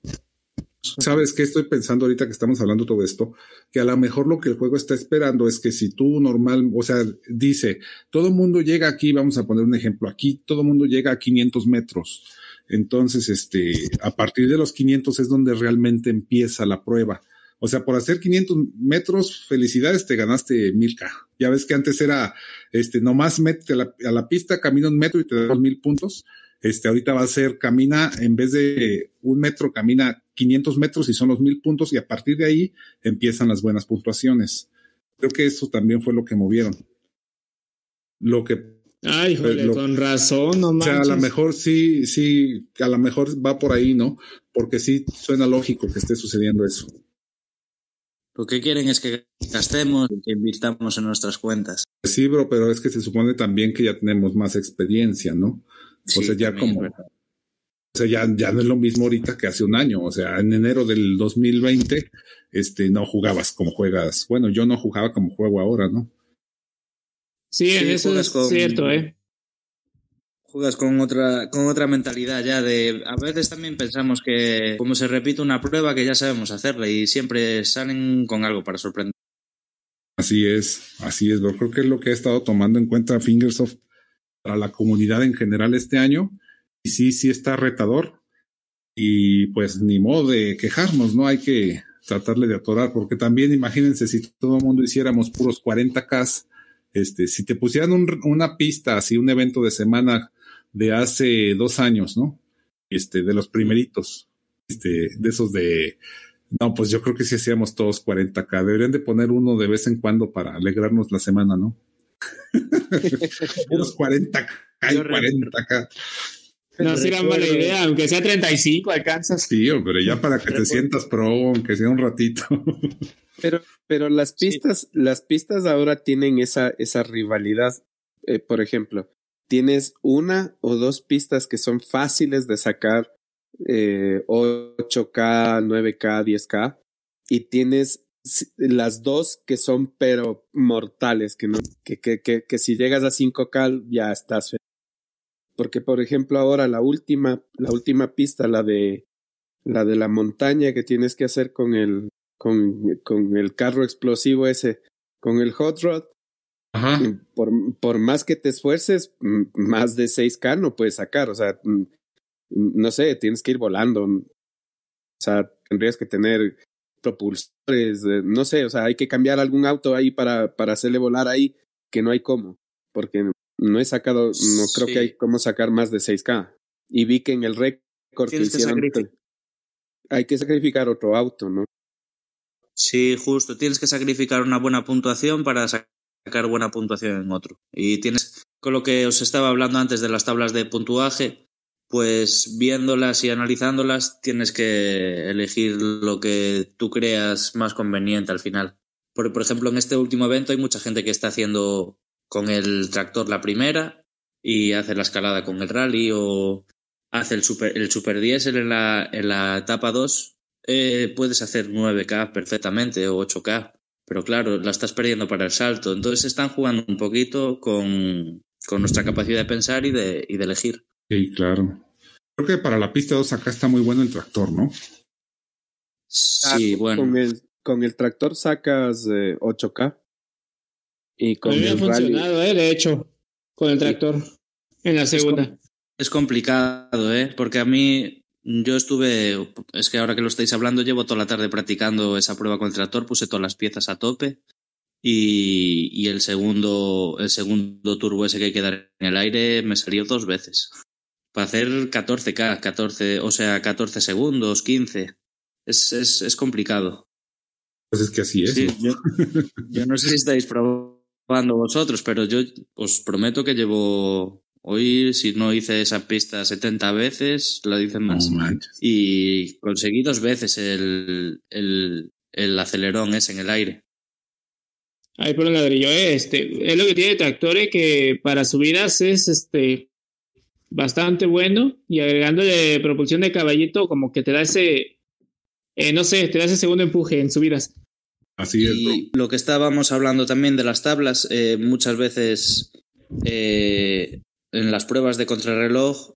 Speaker 1: ¿Sabes qué estoy pensando ahorita que estamos hablando todo esto? Que a lo mejor lo que el juego está esperando es que si tú normal, o sea, dice, todo el mundo llega aquí, vamos a poner un ejemplo, aquí todo el mundo llega a 500 metros. Entonces, este, a partir de los 500 es donde realmente empieza la prueba. O sea, por hacer 500 metros, felicidades, te ganaste 1000K. Ya ves que antes era, este, nomás mete a la, a la pista, camina un metro y te da mil puntos. Este, ahorita va a ser, camina, en vez de un metro, camina 500 metros y son los mil puntos y a partir de ahí empiezan las buenas puntuaciones. Creo que eso también fue lo que movieron. Lo que...
Speaker 2: Ay, joder, con razón, no
Speaker 1: O sea, a lo mejor sí, sí, a lo mejor va por ahí, ¿no? Porque sí suena lógico que esté sucediendo eso.
Speaker 3: Lo que quieren es que gastemos y que invirtamos en nuestras cuentas.
Speaker 1: Sí, bro, pero es que se supone también que ya tenemos más experiencia, ¿no? O sea, ya como... O sea, ya, ya no es lo mismo ahorita que hace un año. O sea, en enero del 2020, este, no jugabas como juegas. Bueno, yo no jugaba como juego ahora, ¿no?
Speaker 2: Sí, eso es cierto, ¿eh?
Speaker 3: Juegas con otra, con otra mentalidad ya de, a veces también pensamos que como se repite una prueba que ya sabemos hacerla y siempre salen con algo para sorprender.
Speaker 1: Así es, así es, bro. Creo que es lo que he estado tomando en cuenta Fingersoft para la comunidad en general este año. Y sí, sí está retador. Y pues ni modo de quejarnos, ¿no? Hay que tratarle de atorar, porque también imagínense si todo el mundo hiciéramos puros 40K, este, si te pusieran una pista, así un evento de semana de hace dos años, ¿no? Este, de los primeritos, este, de esos de, no, pues yo creo que si hacíamos todos 40K, deberían de poner uno de vez en cuando para alegrarnos la semana, ¿no? Unos 40 k 40 k
Speaker 2: No será mala idea, aunque sea 35 alcanzas.
Speaker 1: Sí, pero ya para que te sientas pro, aunque sea un ratito.
Speaker 4: Pero, pero las pistas, las pistas ahora tienen esa, esa rivalidad. Eh, por ejemplo, tienes una o dos pistas que son fáciles de sacar eh, 8K, 9K, 10K, y tienes las dos que son pero mortales, que, no, que, que, que, que si llegas a 5K ya estás. Porque, por ejemplo, ahora la última, la última pista, la de la de la montaña que tienes que hacer con el, con, con el carro explosivo ese, con el hot rod, Por, por más que te esfuerces, más de 6K no puedes sacar. O sea, no sé, tienes que ir volando. O sea, tendrías que tener propulsores, no sé, o sea, hay que cambiar algún auto ahí para, para hacerle volar ahí, que no hay cómo, porque no he sacado, no creo que hay cómo sacar más de 6K. Y vi que en el récord que hicieron, hay que sacrificar otro auto, ¿no?
Speaker 3: Sí, justo, tienes que sacrificar una buena puntuación para sacar buena puntuación en otro. Y tienes, con lo que os estaba hablando antes de las tablas de puntuaje, pues viéndolas y analizándolas tienes que elegir lo que tú creas más conveniente al final. Por, ejemplo, en este último evento hay mucha gente que está haciendo con el tractor la primera y hace la escalada con el rally o hace el super, el super diésel en la, en la etapa 2. Eh, puedes hacer 9K perfectamente o 8K, pero claro, la estás perdiendo para el salto. Entonces están jugando un poquito con, con nuestra capacidad de pensar y de, y de elegir.
Speaker 1: Sí, claro. Creo que para la pista 2 acá está muy bueno el tractor, ¿no?
Speaker 3: Sí, bueno.
Speaker 4: Con el, con el tractor sacas 8K.
Speaker 2: Y con el ha funcionado, eh, de hecho, con el tractor. en la segunda.
Speaker 3: Es, complicado, ¿eh? Porque a mí, yo estuve, es que ahora que lo estáis hablando, llevo toda la tarde practicando esa prueba con el tractor, puse todas las piezas a tope. Y, y el segundo, el segundo turbo ese que hay que dar en el aire me salió dos veces para hacer 14K, 14, o sea, 14 segundos, 15. Es, es, es complicado.
Speaker 1: Pues es que así es.
Speaker 3: yo, yo, no sé si estáis probando vosotros, pero yo os prometo que llevo Hoy, si no hice esa pista 70 veces, lo dicen más. y conseguí dos veces el, el, el acelerón ese en el aire.
Speaker 2: Ahí por el ladrillo, eh, este, es lo que tiene Tractore que para subidas es este bastante bueno y agregándole propulsión de caballito como que te da ese, eh, no sé, te da ese segundo empuje en subidas.
Speaker 3: Así es. Y lo que estábamos hablando también de las tablas, eh, muchas veces en las pruebas de contrarreloj,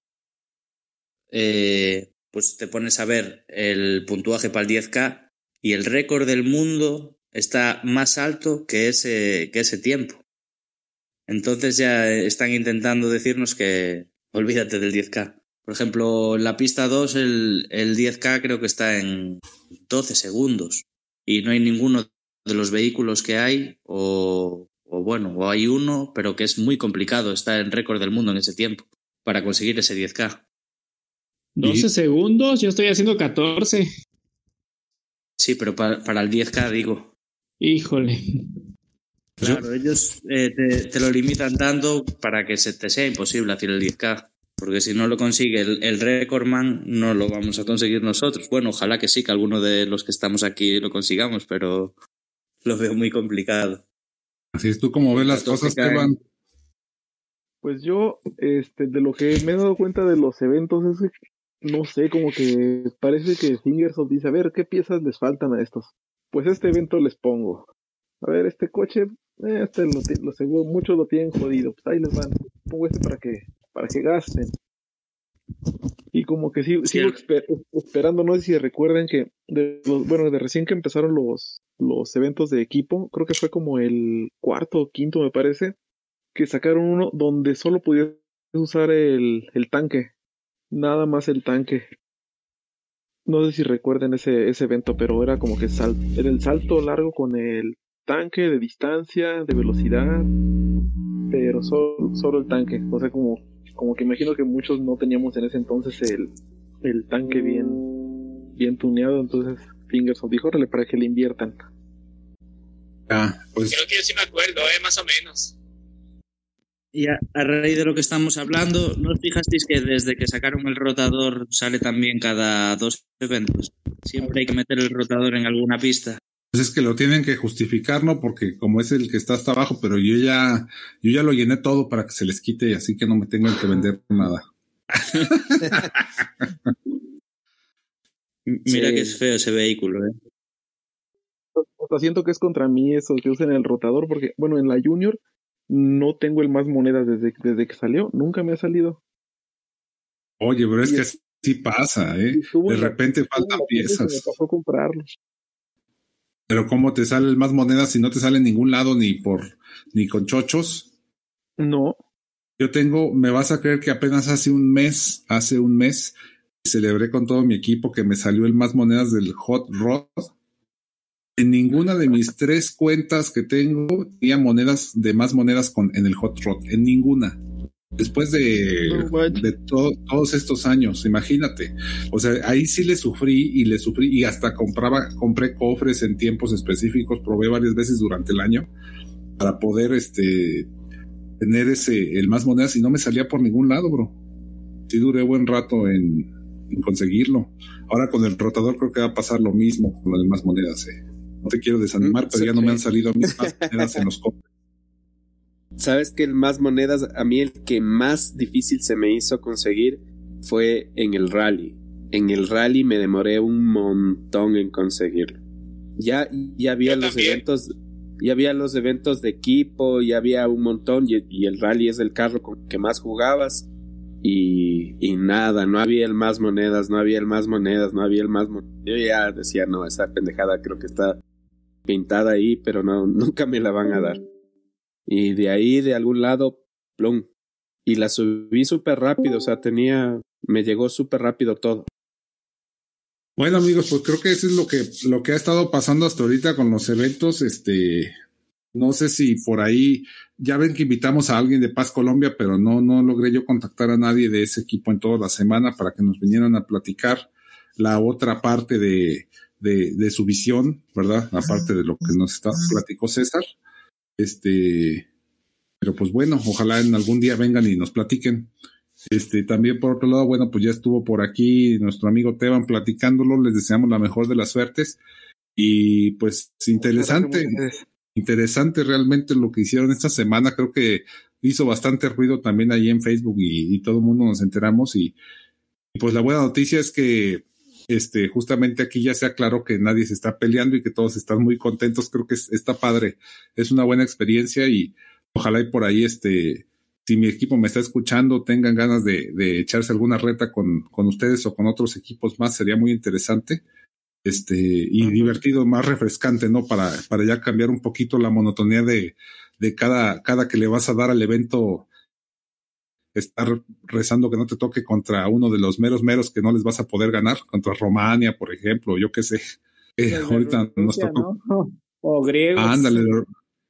Speaker 3: pues te pones a ver el puntuaje para el 10K y el récord del mundo está más alto que ese, que ese tiempo. Entonces ya están intentando decirnos que olvídate del 10K. Por ejemplo, en la pista 2 el, el 10K creo que está en 12 segundos y no hay ninguno de los vehículos que hay o, o bueno, o hay uno, pero que es muy complicado estar en récord del mundo en ese tiempo para conseguir ese 10K.
Speaker 2: 12 segundos, yo estoy haciendo 14.
Speaker 3: Sí, pero para, para el 10K digo.
Speaker 2: Híjole.
Speaker 3: Claro, ellos eh, te, lo limitan tanto para que se te sea imposible hacer el 10K. Porque si no lo consigue el, el Recordman, no lo vamos a conseguir nosotros. Bueno, ojalá que sí, que alguno de los que estamos aquí lo consigamos, pero lo veo muy complicado.
Speaker 1: Así es, tú como ves las cosas que van.
Speaker 5: Pues yo, este, de lo que me he dado cuenta de los eventos es que, no sé, como que parece que Fingersoft dice, a ver, ¿qué piezas les faltan a estos? pues este evento les pongo. A ver, este coche, este lo, lo seguro, muchos lo tienen jodido. Pues ahí les van. Pongo este para que, para que gasten. Y como que sigo, sigo esperando, no sé si recuerden que, de los, bueno, de recién que empezaron los, los eventos de equipo, creo que fue como el cuarto o quinto, me parece, que sacaron uno donde solo pudieras usar el, el tanque. Nada más el tanque no sé si recuerden ese, ese evento, pero era como que sal, era el salto largo con el tanque de distancia, de velocidad, pero solo, solo el tanque. O sea, como, como que imagino que muchos no teníamos en ese entonces el, el tanque bien, bien tuneado, entonces Fingerson dijo, órale, para que le inviertan.
Speaker 2: Ah, pues... Creo que yo sí me acuerdo, eh, más o menos.
Speaker 3: Y a, raíz de lo que estamos hablando, ¿no os fijasteis que desde que sacaron el rotador sale también cada dos eventos? Siempre hay que meter el rotador en alguna pista.
Speaker 1: Pues es que lo tienen que justificar, ¿no? Porque como es el que está hasta abajo, pero yo ya, yo ya lo llené todo para que se les quite, así que no me tengan que vender nada.
Speaker 3: Mira que es feo ese vehículo, ¿eh?
Speaker 5: O siento que es contra mí eso que usen el rotador, porque, bueno, en la Junior no tengo el más monedas desde, desde que salió. Nunca me ha salido.
Speaker 1: Oye, pero es que sí pasa, ¿eh? De repente faltan piezas.
Speaker 5: Me pasó comprarlos.
Speaker 1: Pero ¿cómo te sale el más monedas si no te sale en ningún lado ni por ni con chochos?
Speaker 5: No.
Speaker 1: Yo tengo, me vas a creer que apenas hace un mes, hace un mes, celebré con todo mi equipo que me salió el más monedas del Hot Rod en ninguna de mis tres cuentas que tengo tenía monedas de más monedas con, en el Hot Rod. En ninguna. Después de, de todos estos años, imagínate. O sea, ahí sí le sufrí y le sufrí y hasta compraba, compré cofres en tiempos específicos, probé varias veces durante el año para poder este tener ese el más monedas y no me salía por ningún lado, bro. Sí duré buen rato en, en conseguirlo. Ahora con el rotador creo que va a pasar lo mismo con las más monedas. Eh. No te quiero desanimar, pero ya no me han salido mis más monedas en los cofres.
Speaker 4: Sabes que el más monedas, a mí el que más difícil se me hizo conseguir fue en el rally. En el rally me demoré un montón en conseguirlo. Ya, ya había los eventos, ya había los eventos de equipo, ya había un montón, y, y, el rally es el carro con que más jugabas. Y, y, nada, no había el más monedas, no había el más monedas, no había el más monedas. Yo ya decía, no, esa pendejada creo que está pintada ahí, pero no, nunca me la van a dar. Y de ahí, de algún lado, plum. Y la subí súper rápido, o sea, tenía, me llegó súper rápido todo.
Speaker 1: Bueno amigos, pues creo que eso es lo que, lo que ha estado pasando hasta ahorita con los eventos. Este, no sé si por ahí, ya ven que invitamos a alguien de Paz Colombia, pero no, no logré yo contactar a nadie de ese equipo en toda la semana para que nos vinieran a platicar la otra parte de, de, su visión, ¿verdad? Aparte de lo que nos está, platicó César. Este, Pero pues bueno, ojalá en algún día vengan y nos platiquen. Este, también por otro lado, bueno, pues ya estuvo por aquí nuestro amigo Teban platicándolo, les deseamos la mejor de las suertes. Y pues interesante, interesante realmente lo que hicieron esta semana, creo que hizo bastante ruido también ahí en Facebook y, todo el mundo nos enteramos y, pues la buena noticia es que este, justamente aquí ya se aclaró que nadie se está peleando y que todos están muy contentos. Creo que está padre. Es una buena experiencia y ojalá y por ahí, este, si mi equipo me está escuchando, tengan ganas de, de echarse alguna reta con, con, ustedes o con otros equipos más, sería muy interesante. Este, y divertido, más refrescante, ¿no? Para, para ya cambiar un poquito la monotonía de, de cada, cada que le vas a dar al evento, estar rezando que no te toque contra uno de los meros meros que no les vas a poder ganar, contra Romania, por ejemplo, yo qué sé. Eh, ahorita nos tocó.
Speaker 2: O griegos.
Speaker 1: Ándale,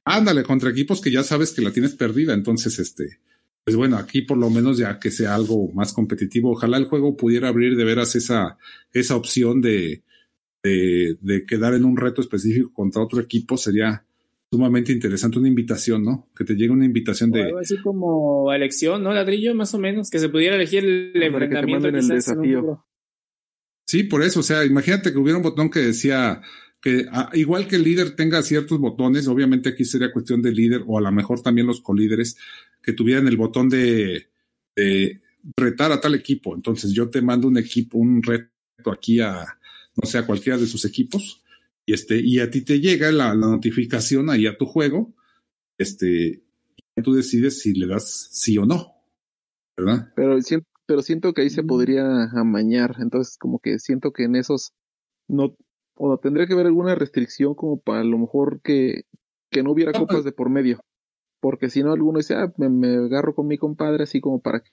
Speaker 1: ándale, contra equipos que ya sabes que la tienes perdida. Entonces, este, pues bueno, aquí por lo menos ya que sea algo más competitivo, ojalá el juego pudiera abrir de veras esa, esa opción de, de, de quedar en un reto específico contra otro equipo, sería, sumamente interesante, una invitación, ¿no? Que te llegue una invitación de...
Speaker 2: Algo así como elección, ¿no? Ladrillo, más o menos, que se pudiera elegir el enfrentamiento.
Speaker 5: el desafío.
Speaker 1: Sí, por eso, o sea, imagínate que hubiera un botón que decía que ah, igual que el líder tenga ciertos botones, obviamente aquí sería cuestión del líder o a lo mejor también los colíderes que tuvieran el botón de, de retar a tal equipo. Entonces yo te mando un equipo, un reto aquí a, no sé, a cualquiera de sus equipos y este, y a ti te llega la, notificación ahí a tu juego, este, y tú decides si le das sí o no, ¿verdad?
Speaker 5: Pero siento, pero siento que ahí se podría amañar, entonces como que siento que en esos no, o tendría que haber alguna restricción como para a lo mejor que, que no hubiera copas de por medio, porque si no alguno dice, ah, me, me agarro con mi compadre así como para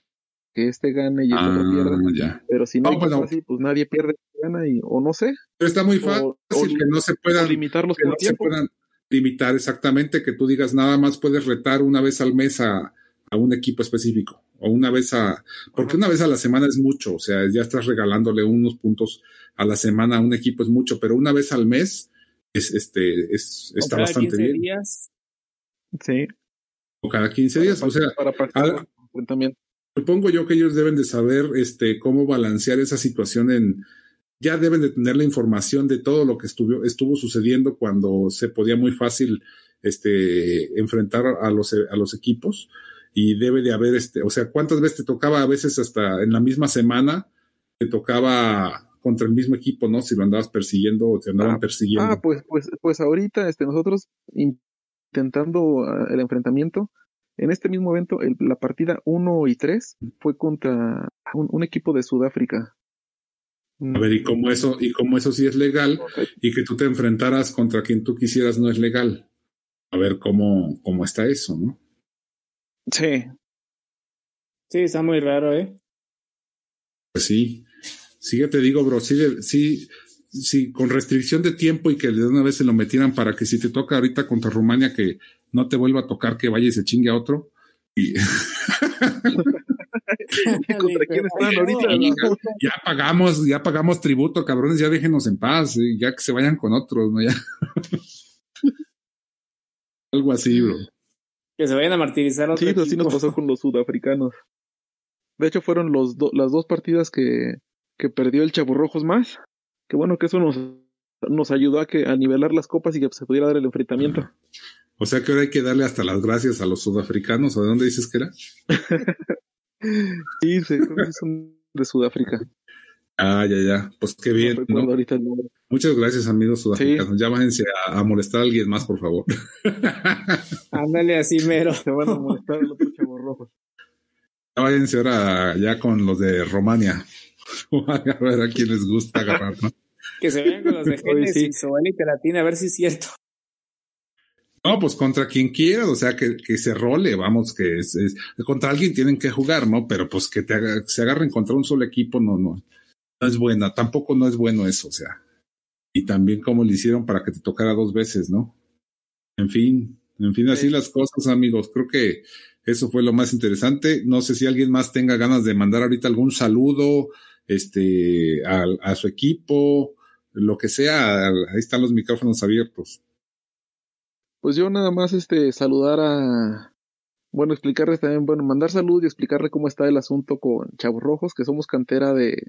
Speaker 5: que este gane y el otro pierda.
Speaker 1: Ah,
Speaker 5: pero si no, así, pues nadie pierde, gana y, o no sé.
Speaker 1: Pero está muy fácil que no se puedan
Speaker 5: limitar los
Speaker 1: que no se puedan limitar exactamente que tú digas nada más puedes retar una vez al mes a, a un equipo específico o una vez a porque una vez a la semana es mucho, o sea, ya estás regalándole unos puntos a la semana a un equipo es mucho, pero una vez al mes es este es está bastante bien.
Speaker 2: Días.
Speaker 5: Sí.
Speaker 1: O cada 15 días, o sea,
Speaker 5: para practicar también.
Speaker 1: Supongo yo que ellos deben de saber este, cómo balancear esa situación en, ya deben de tener la información de todo lo que estuvo, estuvo sucediendo cuando se podía muy fácil este, enfrentar a los, a los equipos y debe de haber, este, o sea, cuántas veces te tocaba a veces hasta en la misma semana, te tocaba contra el mismo equipo, ¿no? Si lo andabas persiguiendo o te andaban
Speaker 5: ah,
Speaker 1: persiguiendo.
Speaker 5: Ah, pues, pues, pues ahorita, este, nosotros intentando ah, el enfrentamiento, en este mismo evento, la partida 1 y 3 fue contra un, equipo de Sudáfrica.
Speaker 1: A ver, ¿y cómo eso, y cómo eso sí es legal? Y que tú te enfrentaras contra quien tú quisieras no es legal. A ver cómo, cómo está eso, ¿no?
Speaker 5: Sí.
Speaker 2: Sí, está muy raro, ¿eh?
Speaker 1: Pues sí. Sí, ya te digo, bro, sí, sí, sí, con restricción de tiempo y que de una vez se lo metieran para que si te toca ahorita contra Rumania que no te vuelva a tocar que vaya y se chingue a otro. Y... ya pagamos, ya pagamos tributo, cabrones, ya déjenos en paz, ya que se vayan con otros, ¿no? Ya. Algo así, bro.
Speaker 2: Que se vayan a martirizar
Speaker 5: otro Sí, así nos pasó con los sudafricanos. De hecho, fueron los las dos partidas que, que perdió el Chaburrojos más. Que bueno que eso nos, nos ayudó a, que, a nivelar las copas y que se pudiera dar el enfrentamiento.
Speaker 1: O sea que ahora hay que darle hasta las gracias a los sudafricanos. ¿O de dónde dices que era?
Speaker 5: sí, sí, son de Sudáfrica.
Speaker 1: Ah, ya, ya. Pues qué bien. Muchas gracias, amigos sudafricanos. Ya váyanse a, molestar a alguien más, por favor.
Speaker 2: Ándale así, mero.
Speaker 5: Se van a molestar a los chavos rojos.
Speaker 1: Ya váyanse ahora ya con los de Romania. a ver a quién les gusta agarrar, ¿no?
Speaker 2: que se vean con los de Génesis sí. o Latina, a ver si es cierto.
Speaker 1: No, pues contra quien quiera, o sea, que, que se role, vamos, que es, contra alguien tienen que jugar, ¿no? Pero pues que te se agarren contra un solo equipo, no, no, no es buena, tampoco no es bueno eso, o sea. Y también como le hicieron para que te tocara dos veces, ¿no? En fin, en fin, así las cosas, amigos. Creo que eso fue lo más interesante. No sé si alguien más tenga ganas de mandar ahorita algún saludo, este, a, a su equipo, lo que sea, ahí están los micrófonos abiertos.
Speaker 5: Pues yo nada más este saludar a bueno, explicarles también, bueno, mandar salud y explicarle cómo está el asunto con Chavos Rojos, que somos cantera de,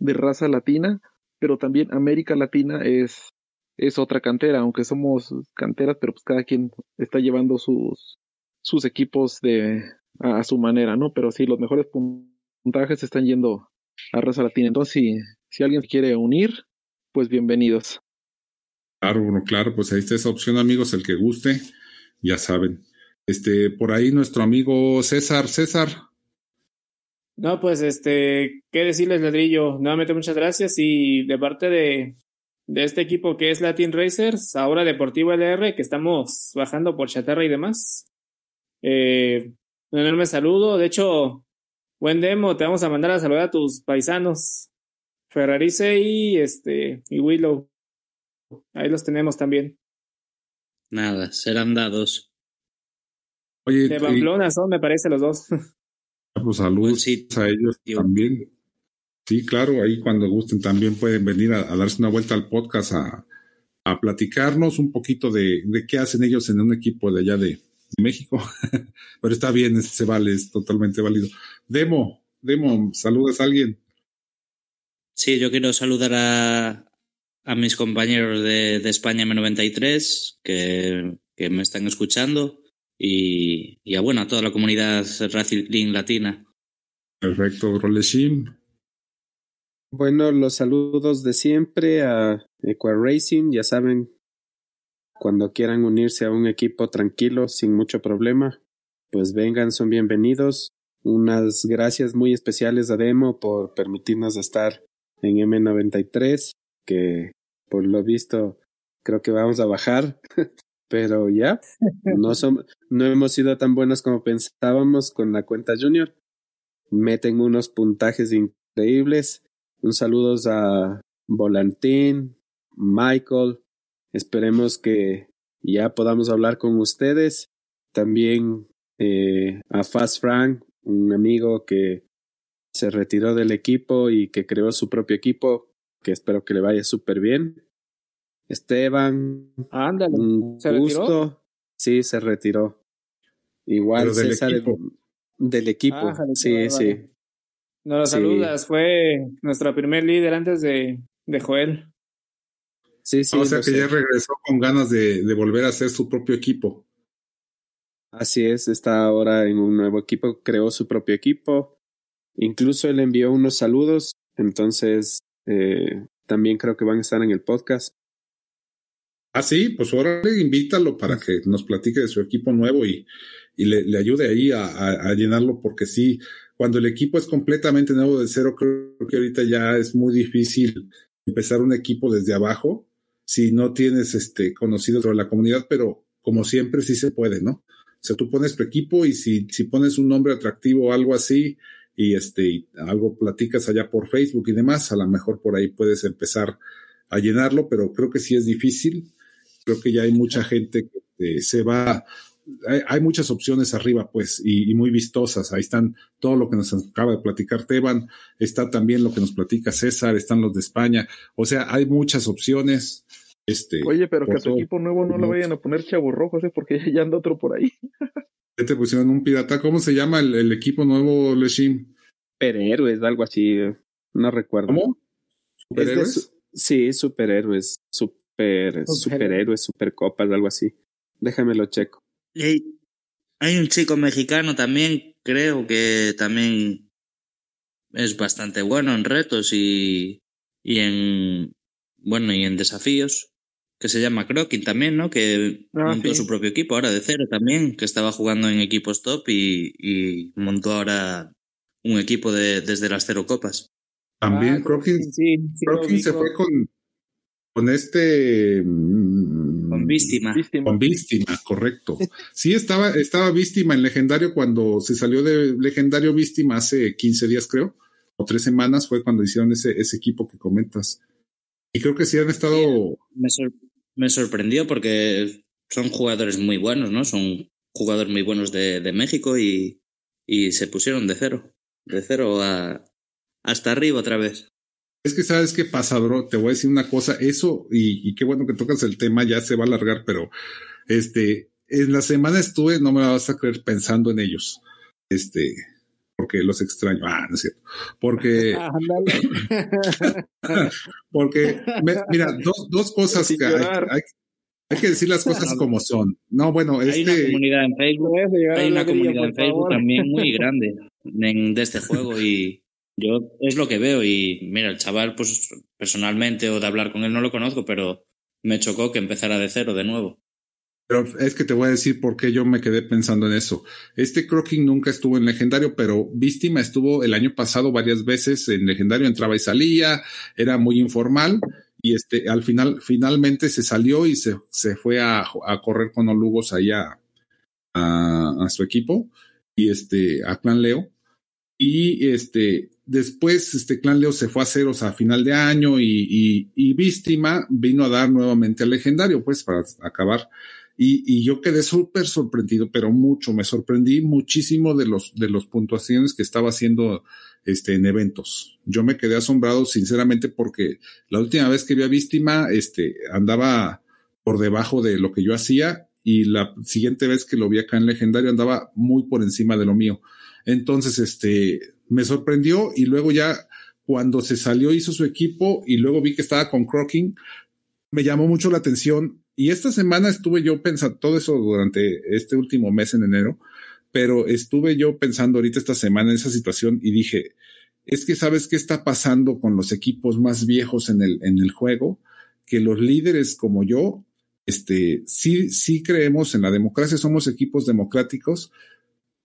Speaker 5: de raza latina, pero también América Latina es, es otra cantera, aunque somos canteras, pero pues cada quien está llevando sus, sus equipos de, a, su manera, ¿no? Pero sí, los mejores puntajes están yendo a raza latina. Entonces, si, si alguien quiere unir, pues bienvenidos.
Speaker 1: Claro, bueno, claro, pues ahí está esa opción, amigos, el que guste, ya saben. Este, por ahí nuestro amigo César, César.
Speaker 2: No, pues este, qué decirles, Ladrillo. Nuevamente muchas gracias y de parte de, de este equipo que es Latin Racers, ahora Deportivo LR, que estamos bajando por chatarra y demás. Eh, un enorme saludo. De hecho, buen demo, te vamos a mandar a saludar a tus paisanos, Ferrarice y este, y Willow. Ahí los tenemos también.
Speaker 3: Nada, serán dados.
Speaker 2: Oye, de Pamplona son, me parece, los dos.
Speaker 1: Pues saludos a ellos también. Sí, claro, ahí cuando gusten también pueden venir a, darse una vuelta al podcast a, a platicarnos un poquito de, de, qué hacen ellos en un equipo de allá de, México. Pero está bien, se vale, es totalmente válido. Demo, Demo, ¿saludas a alguien?
Speaker 3: Sí, yo quiero saludar a, a mis compañeros de, de España M93 que, que me están escuchando y, y a, bueno, a toda la comunidad Racing Latina.
Speaker 1: Perfecto, Roleshim.
Speaker 4: Bueno, los saludos de siempre a Equa Racing, ya saben, cuando quieran unirse a un equipo tranquilo, sin mucho problema, pues vengan, son bienvenidos. Unas gracias muy especiales a Demo por permitirnos estar en M93, que por lo visto creo que vamos a bajar pero ya, no, somos, no hemos sido tan buenos como pensábamos con la cuenta junior. Meten unos puntajes increíbles. Un saludos a Volantín, Michael. Esperemos que ya podamos hablar con ustedes. También eh, a Fast Frank, un amigo que se retiró del equipo y que creó su propio equipo, que espero que le vaya súper bien. Esteban.
Speaker 2: Ándale.
Speaker 4: ¿Se Retiró? Sí, se retiró. Igual del César equipo. del equipo. Ah, sí, sí.
Speaker 2: Nos lo saludas, fue nuestro primer líder antes de, de Joel.
Speaker 1: Sí, sí. O sea que ya regresó con ganas de, de volver a hacer su propio equipo.
Speaker 4: Así es, está ahora en un nuevo equipo, creó su propio equipo. Incluso él envió unos saludos, entonces eh, también creo que van a estar en el podcast.
Speaker 1: Ah, sí, pues ahora invítalo para que nos platique de su equipo nuevo y, y le, le, ayude ahí a, a, a, llenarlo, porque sí, cuando el equipo es completamente nuevo de cero, creo que ahorita ya es muy difícil empezar un equipo desde abajo si no tienes este conocido de la comunidad, pero como siempre sí se puede, ¿no? O sea, tú pones tu equipo y si, si pones un nombre atractivo o algo así y este y algo platicas allá por Facebook y demás, a lo mejor por ahí puedes empezar a llenarlo, pero creo que sí es difícil creo que ya hay mucha gente que eh, se va, hay, hay, muchas opciones arriba, pues, y, y, muy vistosas. Ahí están todo lo que nos acaba de platicar Teban, está también lo que nos platica César, están los de España. O sea, hay muchas opciones. Este,
Speaker 5: Oye, pero que a tu equipo nuevo no lo vayan a poner chavos rojos, ¿eh? porque ya anda otro por ahí.
Speaker 1: ¿Qué te pusieron un pirata? ¿Cómo se llama el, el equipo nuevo, Leshim?
Speaker 4: Superhéroes, algo así, no recuerdo.
Speaker 1: ¿Cómo?
Speaker 4: ¿Superhéroes? sí, superhéroes. Super okay. superhéroes, supercopas, algo así. Déjamelo checo.
Speaker 3: Hay, hay un chico mexicano también, creo que también es bastante bueno en retos y, y en bueno y en desafíos que se llama Crokin también, ¿no? Que ah, montó sí. su propio equipo ahora de cero también, que estaba jugando en equipos top y, y montó ahora un equipo de, desde las cero copas.
Speaker 1: También ah, Crokin, sí, sí, Crokin se fue con, con este
Speaker 3: mm, con víctima.
Speaker 1: Con víctima, correcto. Sí, estaba, estaba víctima en legendario cuando se salió de legendario víctima hace 15 días, creo, o tres semanas fue cuando hicieron ese, ese equipo que comentas. Y creo que sí han estado. Sí,
Speaker 3: me, sor me, sorprendió porque son jugadores muy buenos, ¿no? Son jugadores muy buenos de, de México y, y se pusieron de cero. De cero a, hasta arriba otra vez.
Speaker 1: Es que sabes qué pasa, bro. Te voy a decir una cosa. Eso, y, y, qué bueno que tocas el tema, ya se va a alargar, pero este, en la semana estuve, no me la vas a creer, pensando en ellos. Este, porque los extraño. Ah, no es cierto. Porque. porque, mira, dos, dos cosas que hay, hay, que decir las cosas como son. No, bueno,
Speaker 3: hay
Speaker 1: una
Speaker 3: este comunidad en Facebook. Hay una comunidad en Facebook también muy grande de este juego y yo es lo que veo. Y mira, el chaval, pues personalmente o de hablar con él no lo conozco, pero me chocó que empezara de cero de nuevo.
Speaker 1: Pero es que te voy a decir por qué yo me quedé pensando en eso. Este Croaking nunca estuvo en legendario, pero Víctima estuvo el año pasado varias veces en legendario, entraba y salía, era muy informal y este, al final, finalmente se salió y se, se fue a, a correr con Olugos allá a, su equipo y este, a Clan Leo. Y este, después este Clan Leo se fue a ceros a final de año y, y, y Víctima vino a dar nuevamente al legendario, pues para acabar y, y yo quedé súper sorprendido, pero mucho, me sorprendí muchísimo de los, de los puntuaciones que estaba haciendo este, en eventos. Yo me quedé asombrado, sinceramente, porque la última vez que vi a Víctima, este, andaba por debajo de lo que yo hacía y la siguiente vez que lo vi acá en Legendario andaba muy por encima de lo mío. Entonces, este, me sorprendió y luego ya cuando se salió hizo su equipo y luego vi que estaba con Crocking, me llamó mucho la atención y esta semana estuve yo pensando todo eso durante este último mes en enero, pero estuve yo pensando ahorita esta semana en esa situación y dije, es que sabes qué está pasando con los equipos más viejos en el, en el juego, que los líderes como yo, este, sí, sí creemos en la democracia, somos equipos democráticos,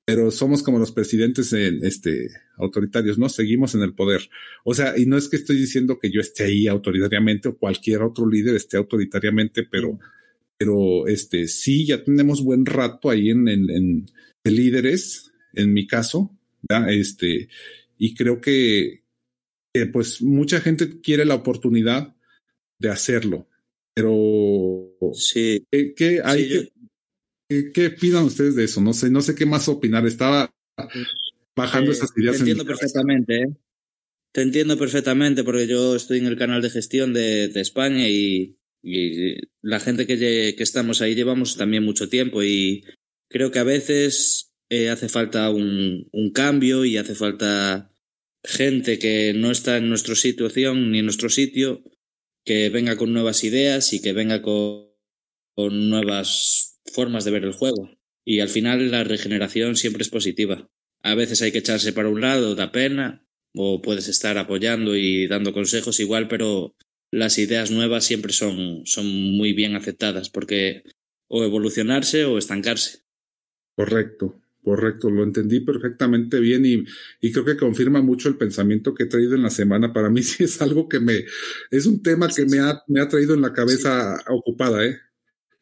Speaker 1: pero somos como los presidentes este, autoritarios, ¿no? Seguimos en el poder. O sea, y no es que estoy diciendo que yo esté ahí autoritariamente o cualquier otro líder esté autoritariamente, pero, pero este, sí, ya tenemos buen rato ahí en, en, en líderes, en mi caso, ¿ya? este, y creo que, que, pues mucha gente quiere la oportunidad de hacerlo, pero
Speaker 3: sí.
Speaker 1: ¿qué, hay que, ¿Qué, opinan ustedes de eso? No sé, no sé qué más opinar. Estaba bajando esas ideas.
Speaker 3: Te entiendo perfectamente. ¿eh? Te entiendo perfectamente porque yo estoy en el canal de gestión de, de España y, y, la gente que, que, estamos ahí llevamos también mucho tiempo y creo que a veces eh, hace falta un, un, cambio y hace falta gente que no está en nuestra situación ni en nuestro sitio que venga con nuevas ideas y que venga con, con nuevas formas de ver el juego. Y al final la regeneración siempre es positiva. A veces hay que echarse para un lado, da pena, o puedes estar apoyando y dando consejos igual, pero las ideas nuevas siempre son, son muy bien aceptadas, porque o evolucionarse o estancarse.
Speaker 1: Correcto, correcto, lo entendí perfectamente bien y, y, creo que confirma mucho el pensamiento que he traído en la semana. Para mí sí es algo que me, es un tema que me ha, me ha traído en la cabeza sí. ocupada, ¿eh?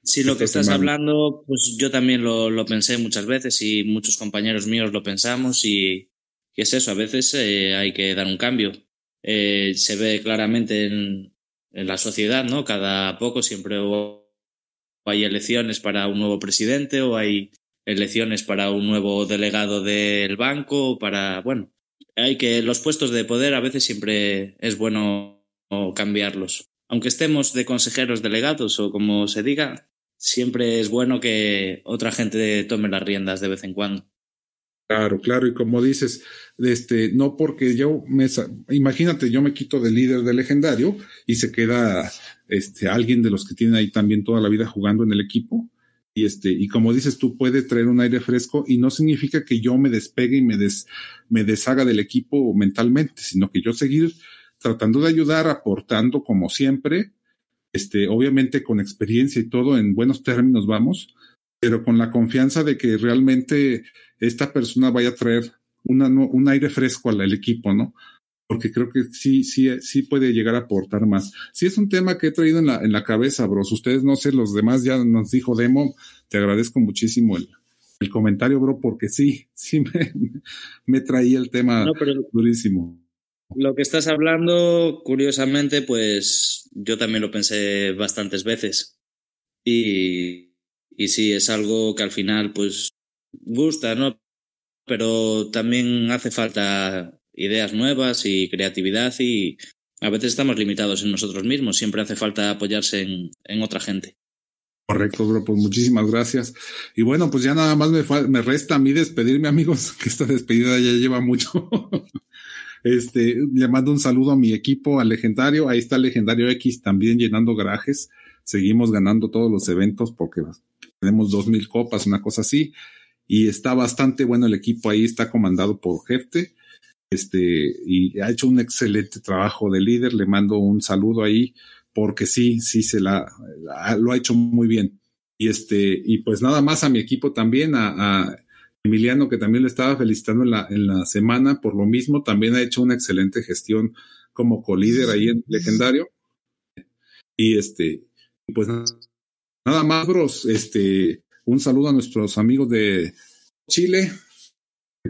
Speaker 3: Sí, lo que estás hablando, pues yo también lo, lo, pensé muchas veces y muchos compañeros míos lo pensamos y, y es eso, a veces eh, hay que dar un cambio. Eh, se ve claramente en, en, la sociedad, ¿no? Cada poco siempre o hay elecciones para un nuevo presidente o hay elecciones para un nuevo delegado del banco, para, bueno, hay que los puestos de poder a veces siempre es bueno cambiarlos. Aunque estemos de consejeros delegados o como se diga, siempre es bueno que otra gente tome las riendas de vez en cuando.
Speaker 1: Claro, claro, y como dices, este, no porque yo me, imagínate, yo me quito de líder de legendario y se queda, este, alguien de los que tienen ahí también toda la vida jugando en el equipo. Y este, y como dices, tú puedes traer un aire fresco y no significa que yo me despegue y me des, me deshaga del equipo mentalmente, sino que yo seguir tratando de ayudar, aportando como siempre, este, obviamente con experiencia y todo, en buenos términos vamos, pero con la confianza de que realmente esta persona vaya a traer una, un aire fresco al, al equipo, ¿no? Porque creo que sí, sí, sí puede llegar a aportar más. Sí es un tema que he traído en la, en la cabeza, bros. Ustedes, no sé, los demás ya nos dijo Demo, te agradezco muchísimo el, el comentario, bro, porque sí, sí me, me traía el tema no, pero... durísimo.
Speaker 3: Lo que estás hablando, curiosamente, pues yo también lo pensé bastantes veces. Y, y sí, es algo que al final, pues, gusta, ¿no? Pero también hace falta ideas nuevas y creatividad y a veces estamos limitados en nosotros mismos. Siempre hace falta apoyarse en, en otra gente.
Speaker 1: Correcto, bro, pues muchísimas gracias. Y bueno, pues ya nada más me, me resta a mí despedirme, amigos, que esta despedida ya lleva mucho. este, le mando un saludo a mi equipo, al legendario. Ahí está el legendario X también llenando garajes. Seguimos ganando todos los eventos porque tenemos dos mil copas, una cosa así. Y está bastante bueno el equipo ahí, está comandado por Jefte. Este, y ha hecho un excelente trabajo de líder. Le mando un saludo ahí porque sí, sí se la, lo ha hecho muy bien. Y este, y pues nada más a mi equipo también, a, Emiliano, que también le estaba felicitando en la, en la semana por lo mismo, también ha hecho una excelente gestión como co-líder ahí en Legendario. Y este, pues nada más, bros, este, un saludo a nuestros amigos de Chile.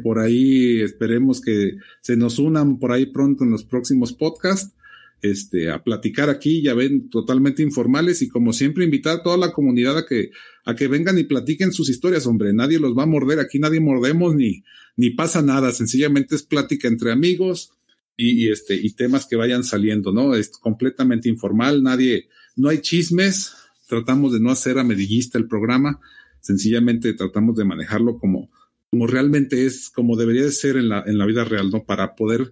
Speaker 1: Por ahí esperemos que se nos unan por ahí pronto en los próximos podcasts este, a platicar aquí, ya ven, totalmente informales y como siempre invitar a toda la comunidad a que, a que vengan y platiquen sus historias, hombre, nadie los va a morder, aquí nadie mordemos ni, ni pasa nada, sencillamente es plática entre amigos y, este, y temas que vayan saliendo, ¿no? Es completamente informal, nadie, no hay chismes, tratamos de no hacer amedillista el programa, sencillamente tratamos de manejarlo como, como realmente es, como debería de ser en la, en la vida real, ¿no? Para poder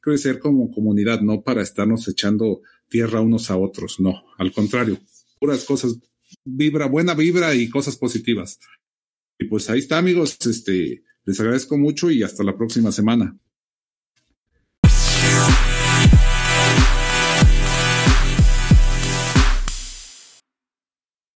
Speaker 1: crecer como comunidad, no para estarnos echando tierra unos a otros, no, al contrario, puras cosas, vibra, buena vibra y cosas positivas. Y pues ahí está, amigos, este, les agradezco mucho y hasta la próxima semana.